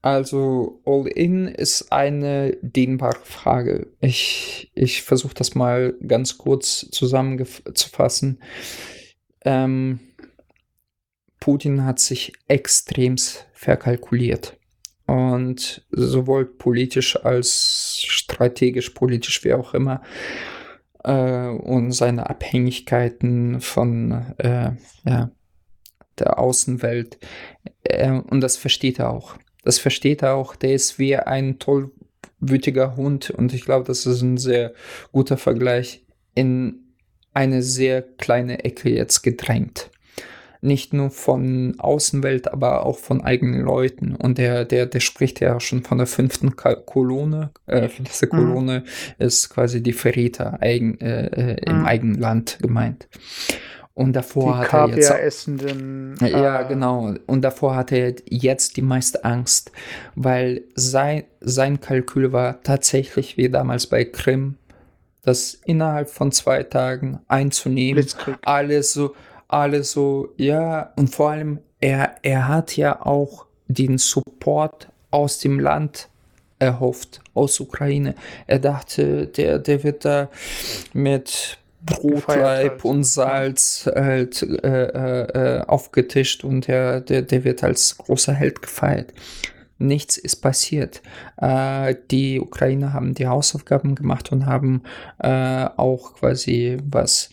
Also All-In ist eine dehnbare Frage. Ich, ich versuche das mal ganz kurz zusammenzufassen. Ähm, Putin hat sich extremst verkalkuliert. Und sowohl politisch als strategisch, politisch, wie auch immer. Äh, und seine Abhängigkeiten von äh, ja, der Außenwelt. Äh, und das versteht er auch. Das versteht er auch. Der ist wie ein tollwütiger Hund und ich glaube, das ist ein sehr guter Vergleich in eine sehr kleine Ecke jetzt gedrängt. Nicht nur von Außenwelt, aber auch von eigenen Leuten. Und der, der, der spricht ja schon von der fünften Kolone. Äh, fünfte mhm. Kolone mhm. ist quasi die Verräter eigen, äh, äh, im mhm. eigenen Land gemeint. Und davor die hat er jetzt. essenden. Ja, äh, genau. Und davor hatte er jetzt die meiste Angst, weil sein, sein Kalkül war tatsächlich wie damals bei Krim, das innerhalb von zwei Tagen einzunehmen. Blitzkrieg. Alles so, alles so, ja. Und vor allem, er, er hat ja auch den Support aus dem Land erhofft, aus Ukraine. Er dachte, der, der wird da mit Brotleib halt. und Salz halt äh, äh, äh, aufgetischt und der, der, der wird als großer Held gefeiert. Nichts ist passiert. Äh, die Ukrainer haben die Hausaufgaben gemacht und haben äh, auch quasi was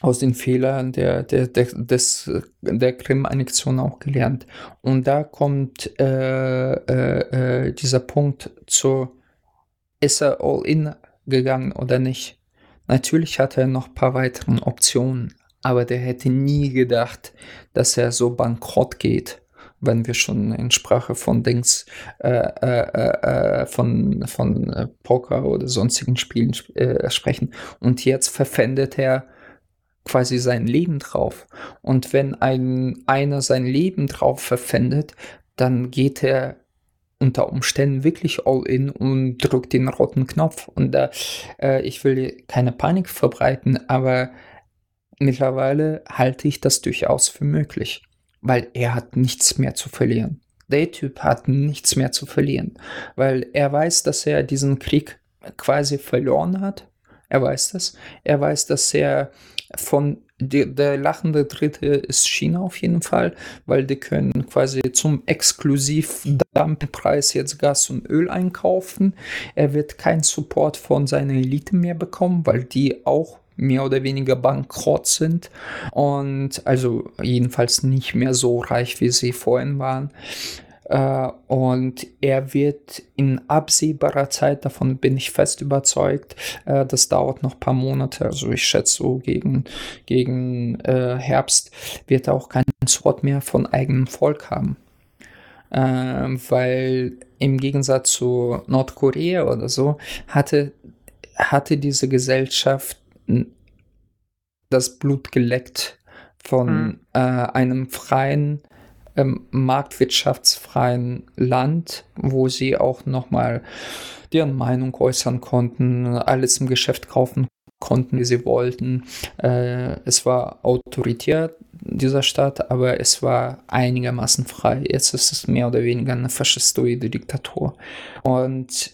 aus den Fehlern der, der, der, des, der Krim-Annexion auch gelernt. Und da kommt äh, dieser Punkt zu, ist er all in gegangen oder nicht? Natürlich hatte er noch ein paar weitere Optionen, aber der hätte nie gedacht, dass er so bankrott geht, wenn wir schon in Sprache von Dings, äh, äh, äh, von, von äh, Poker oder sonstigen Spielen äh, sprechen. Und jetzt verpfändet er quasi sein Leben drauf. Und wenn ein, einer sein Leben drauf verpfändet, dann geht er unter Umständen wirklich all in und drückt den roten Knopf. Und da, äh, ich will keine Panik verbreiten, aber mittlerweile halte ich das durchaus für möglich, weil er hat nichts mehr zu verlieren. Der Typ hat nichts mehr zu verlieren, weil er weiß, dass er diesen Krieg quasi verloren hat. Er weiß das. Er weiß, dass er von die, der lachende Dritte ist China auf jeden Fall, weil die können quasi zum Exklusiv-Dumpingpreis jetzt Gas und Öl einkaufen. Er wird keinen Support von seiner Elite mehr bekommen, weil die auch mehr oder weniger bankrott sind und also jedenfalls nicht mehr so reich, wie sie vorhin waren. Äh, und er wird in absehbarer Zeit, davon bin ich fest überzeugt, äh, das dauert noch ein paar Monate, also ich schätze so gegen, gegen äh, Herbst, wird er auch keinen Support mehr von eigenem Volk haben. Äh, weil im Gegensatz zu Nordkorea oder so hatte, hatte diese Gesellschaft das Blut geleckt von mhm. äh, einem freien ähm, marktwirtschaftsfreien Land, wo sie auch nochmal deren Meinung äußern konnten, alles im Geschäft kaufen konnten, wie sie wollten. Äh, es war autoritär, dieser Staat, aber es war einigermaßen frei. Jetzt ist es mehr oder weniger eine faschistoide Diktatur. Und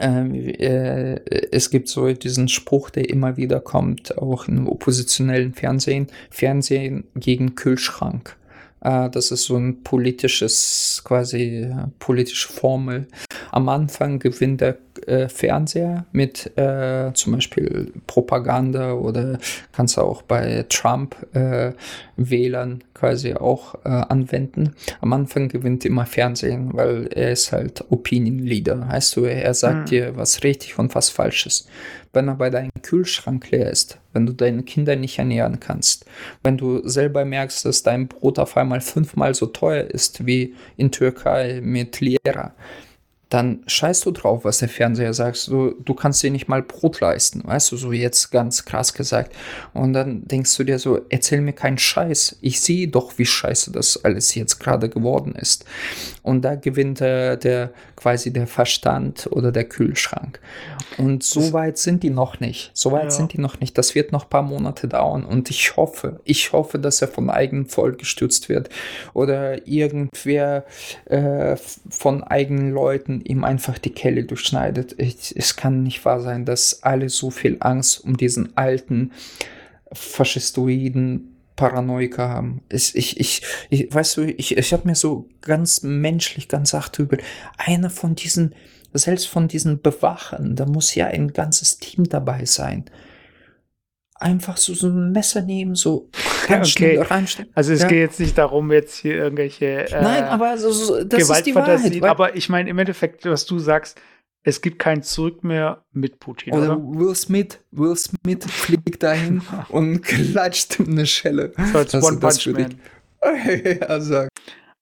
ähm, äh, es gibt so diesen Spruch, der immer wieder kommt, auch im oppositionellen Fernsehen, Fernsehen gegen Kühlschrank. Äh, das ist so ein politisches, quasi politische Formel. Am Anfang gewinnt der äh, Fernseher mit äh, zum Beispiel Propaganda oder kannst du auch bei Trump äh, Wählern quasi auch äh, anwenden. Am Anfang gewinnt immer Fernsehen, weil er ist halt Opinion Leader. Heißt du, er sagt mhm. dir, was richtig und was falsch ist. Wenn aber dein Kühlschrank leer ist, wenn du deine Kinder nicht ernähren kannst, wenn du selber merkst, dass dein Brot auf einmal fünfmal so teuer ist wie in Türkei mit Lira, dann scheißt du drauf, was der Fernseher sagt. Du, du kannst dir nicht mal Brot leisten, weißt du, so jetzt ganz krass gesagt. Und dann denkst du dir so, erzähl mir keinen Scheiß. Ich sehe doch, wie scheiße das alles jetzt gerade geworden ist. Und da gewinnt äh, der quasi der Verstand oder der Kühlschrank. Und so weit sind die noch nicht. So weit ja. sind die noch nicht. Das wird noch ein paar Monate dauern. Und ich hoffe, ich hoffe, dass er von eigenem Volk gestützt wird. Oder irgendwer äh, von eigenen Leuten ihm einfach die Kelle durchschneidet. Ich, es kann nicht wahr sein, dass alle so viel Angst um diesen alten faschistoiden Paranoiker haben. Ich, ich, ich, ich weißt du, ich, ich habe mir so ganz menschlich, ganz achterüber, einer von diesen, selbst von diesen Bewachern, da muss ja ein ganzes Team dabei sein. Einfach so, so ein Messer nehmen, so ganz okay. reinstecken. Also es ja. geht jetzt nicht darum, jetzt hier irgendwelche äh, Nein, aber so, so, das ist die Wahrheit. Aber ich meine, im Endeffekt, was du sagst, es gibt kein Zurück mehr mit Putin. Oder, oder? Will Smith, Will Smith fliegt dahin und klatscht eine Schelle. So als One Punch Man. sag.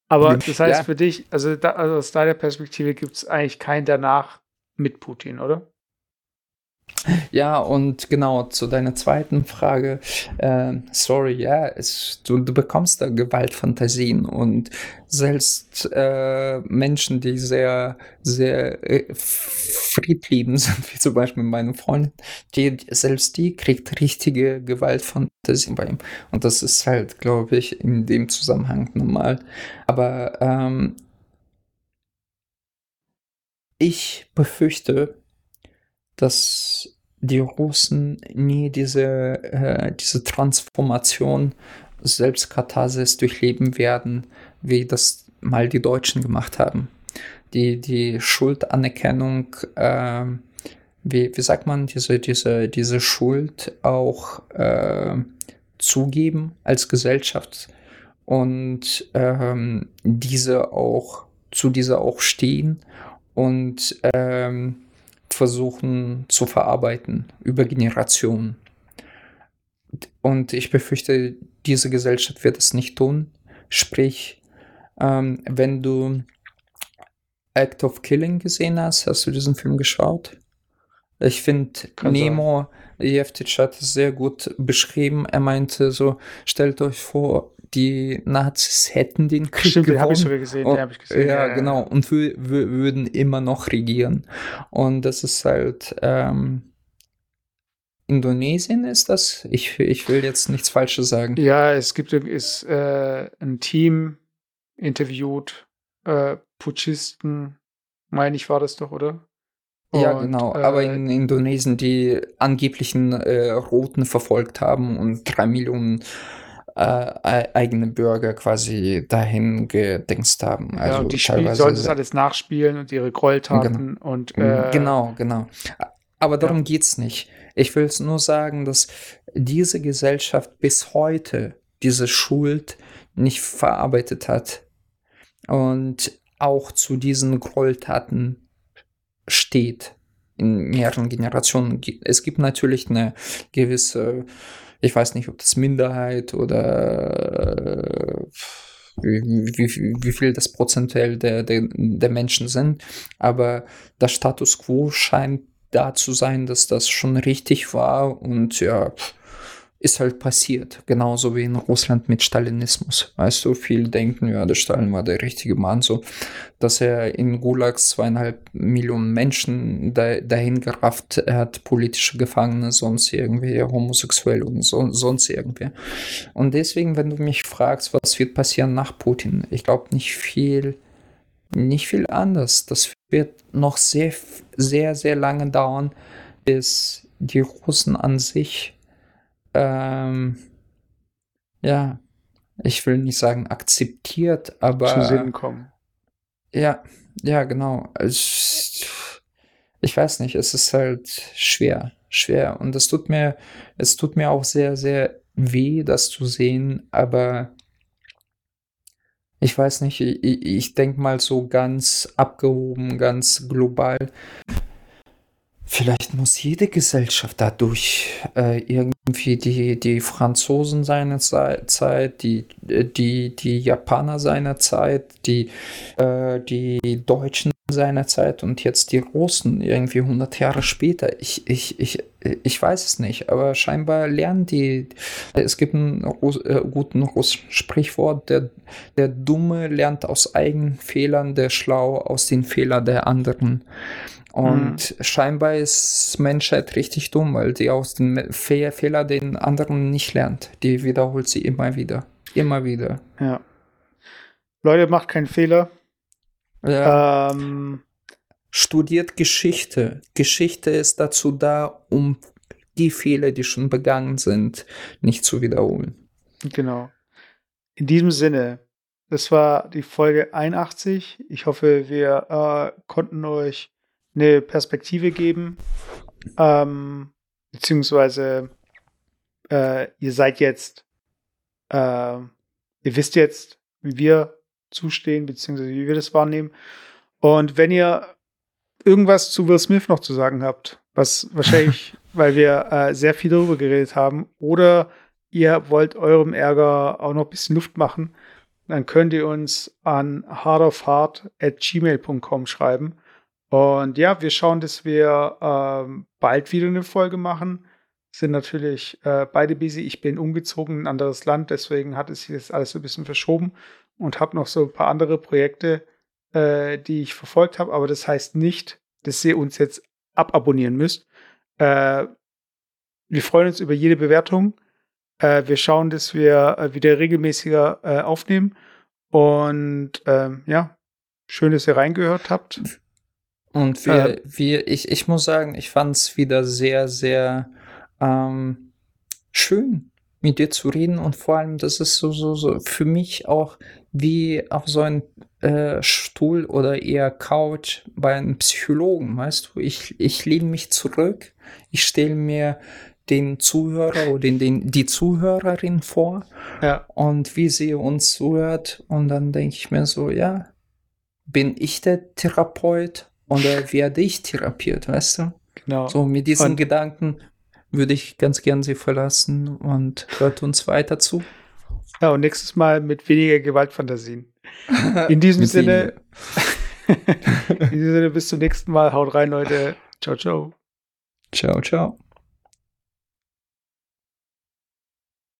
Aber das heißt ja. für dich, also, da, also aus deiner Perspektive gibt es eigentlich kein danach mit Putin, oder? Ja, und genau zu deiner zweiten Frage. Äh, sorry, ja, es, du, du, bekommst da Gewaltfantasien und selbst äh, Menschen, die sehr, sehr äh, friedliebend sind, wie zum Beispiel meine Freundin, die, selbst die kriegt richtige Gewaltfantasien bei ihm. Und das ist halt, glaube ich, in dem Zusammenhang normal. Aber ähm, ich befürchte, dass die Russen nie diese, äh, diese Transformation, Selbstkatharsis durchleben werden, wie das mal die Deutschen gemacht haben. Die, die Schuldanerkennung, äh, wie, wie sagt man, diese, diese, diese Schuld auch äh, zugeben als Gesellschaft und ähm, diese auch zu dieser auch stehen und ähm, versuchen zu verarbeiten über Generationen. Und ich befürchte, diese Gesellschaft wird es nicht tun. Sprich, ähm, wenn du Act of Killing gesehen hast, hast du diesen Film geschaut? Ich finde, Nemo, Jeftic hat es sehr gut beschrieben. Er meinte so, stellt euch vor, die Nazis hätten den Krieg Stimmt, gewonnen. habe ich sogar gesehen, und, den ich gesehen. Ja, ja, genau. Und würden immer noch regieren. Und das ist halt ähm, Indonesien ist das? Ich, ich will jetzt nichts Falsches sagen. Ja, es gibt ist, äh, ein Team interviewt, äh, Putschisten, meine ich, war das doch, oder? Und, ja, genau. Äh, Aber in Indonesien die angeblichen äh, Roten verfolgt haben und drei Millionen äh, eigene Bürger quasi dahin gedingst haben. Also ja, und die Spiel sollen das alles nachspielen und ihre Gräueltaten genau. und äh, genau, genau. Aber darum ja. geht es nicht. Ich will es nur sagen, dass diese Gesellschaft bis heute diese Schuld nicht verarbeitet hat und auch zu diesen Gräueltaten steht in mehreren Generationen. Es gibt natürlich eine gewisse, ich weiß nicht, ob das Minderheit oder wie, wie, wie viel das prozentuell der, der, der Menschen sind, aber der Status quo scheint da zu sein, dass das schon richtig war. Und ja, ist halt passiert. Genauso wie in Russland mit Stalinismus. Weißt du, viele denken, ja, der Stalin war der richtige Mann, so, dass er in Gulags zweieinhalb Millionen Menschen da, dahin gerafft hat, politische Gefangene, sonst irgendwie homosexuell und so, sonst irgendwie. Und deswegen, wenn du mich fragst, was wird passieren nach Putin, ich glaube nicht viel, nicht viel anders. Das wird noch sehr, sehr, sehr lange dauern, bis die Russen an sich ähm, ja, ich will nicht sagen akzeptiert, aber. Zu Sinn kommen. Ja, ja, genau. Ich, ich weiß nicht, es ist halt schwer, schwer. Und es tut mir, es tut mir auch sehr, sehr weh, das zu sehen, aber ich weiß nicht, ich, ich denke mal so ganz abgehoben, ganz global. Vielleicht muss jede Gesellschaft dadurch äh, irgendwie die, die Franzosen seiner Zeit, die, die, die Japaner seiner Zeit, die, äh, die Deutschen seiner Zeit und jetzt die Russen irgendwie 100 Jahre später. Ich, ich, ich, ich weiß es nicht, aber scheinbar lernen die. Es gibt ein Russ, äh, guten russischen Sprichwort, der, der Dumme lernt aus eigenen Fehlern, der Schlau aus den Fehlern der anderen. Und mhm. scheinbar ist Menschheit richtig dumm, weil sie aus den Fe Fehler den anderen nicht lernt. Die wiederholt sie immer wieder. Immer wieder. Ja. Leute, macht keinen Fehler. Ja. Ähm, Studiert Geschichte. Geschichte ist dazu da, um die Fehler, die schon begangen sind, nicht zu wiederholen. Genau. In diesem Sinne, das war die Folge 81. Ich hoffe, wir äh, konnten euch eine Perspektive geben. Ähm, beziehungsweise äh, ihr seid jetzt, äh, ihr wisst jetzt, wie wir zustehen, beziehungsweise wie wir das wahrnehmen. Und wenn ihr irgendwas zu Will Smith noch zu sagen habt, was wahrscheinlich, weil wir äh, sehr viel darüber geredet haben, oder ihr wollt eurem Ärger auch noch ein bisschen Luft machen, dann könnt ihr uns an hardofheart at gmail.com schreiben. Und ja, wir schauen, dass wir ähm, bald wieder eine Folge machen. Sind natürlich äh, beide busy. Ich bin umgezogen in ein anderes Land, deswegen hat es sich jetzt alles so ein bisschen verschoben und habe noch so ein paar andere Projekte, äh, die ich verfolgt habe. Aber das heißt nicht, dass ihr uns jetzt ababonnieren müsst. Äh, wir freuen uns über jede Bewertung. Äh, wir schauen, dass wir äh, wieder regelmäßiger äh, aufnehmen. Und ähm, ja, schön, dass ihr reingehört habt. Und wir, äh, wir ich, ich muss sagen, ich fand es wieder sehr, sehr ähm, schön, mit dir zu reden. Und vor allem, das ist so, so, so für mich auch wie auf so ein äh, Stuhl oder eher Couch bei einem Psychologen, weißt du? Ich, ich lehne mich zurück, ich stelle mir den Zuhörer oder den, den, die Zuhörerin vor ja. und wie sie uns zuhört. Und dann denke ich mir so, ja, bin ich der Therapeut oder werde ich therapiert, weißt du? Genau. So mit diesen und Gedanken würde ich ganz gern sie verlassen und hört uns weiter zu. Ja, und nächstes Mal mit weniger Gewaltfantasien. In diesem Sinne, in diesem Sinne, bis zum nächsten Mal. Haut rein, Leute. Ciao, ciao. Ciao, ciao.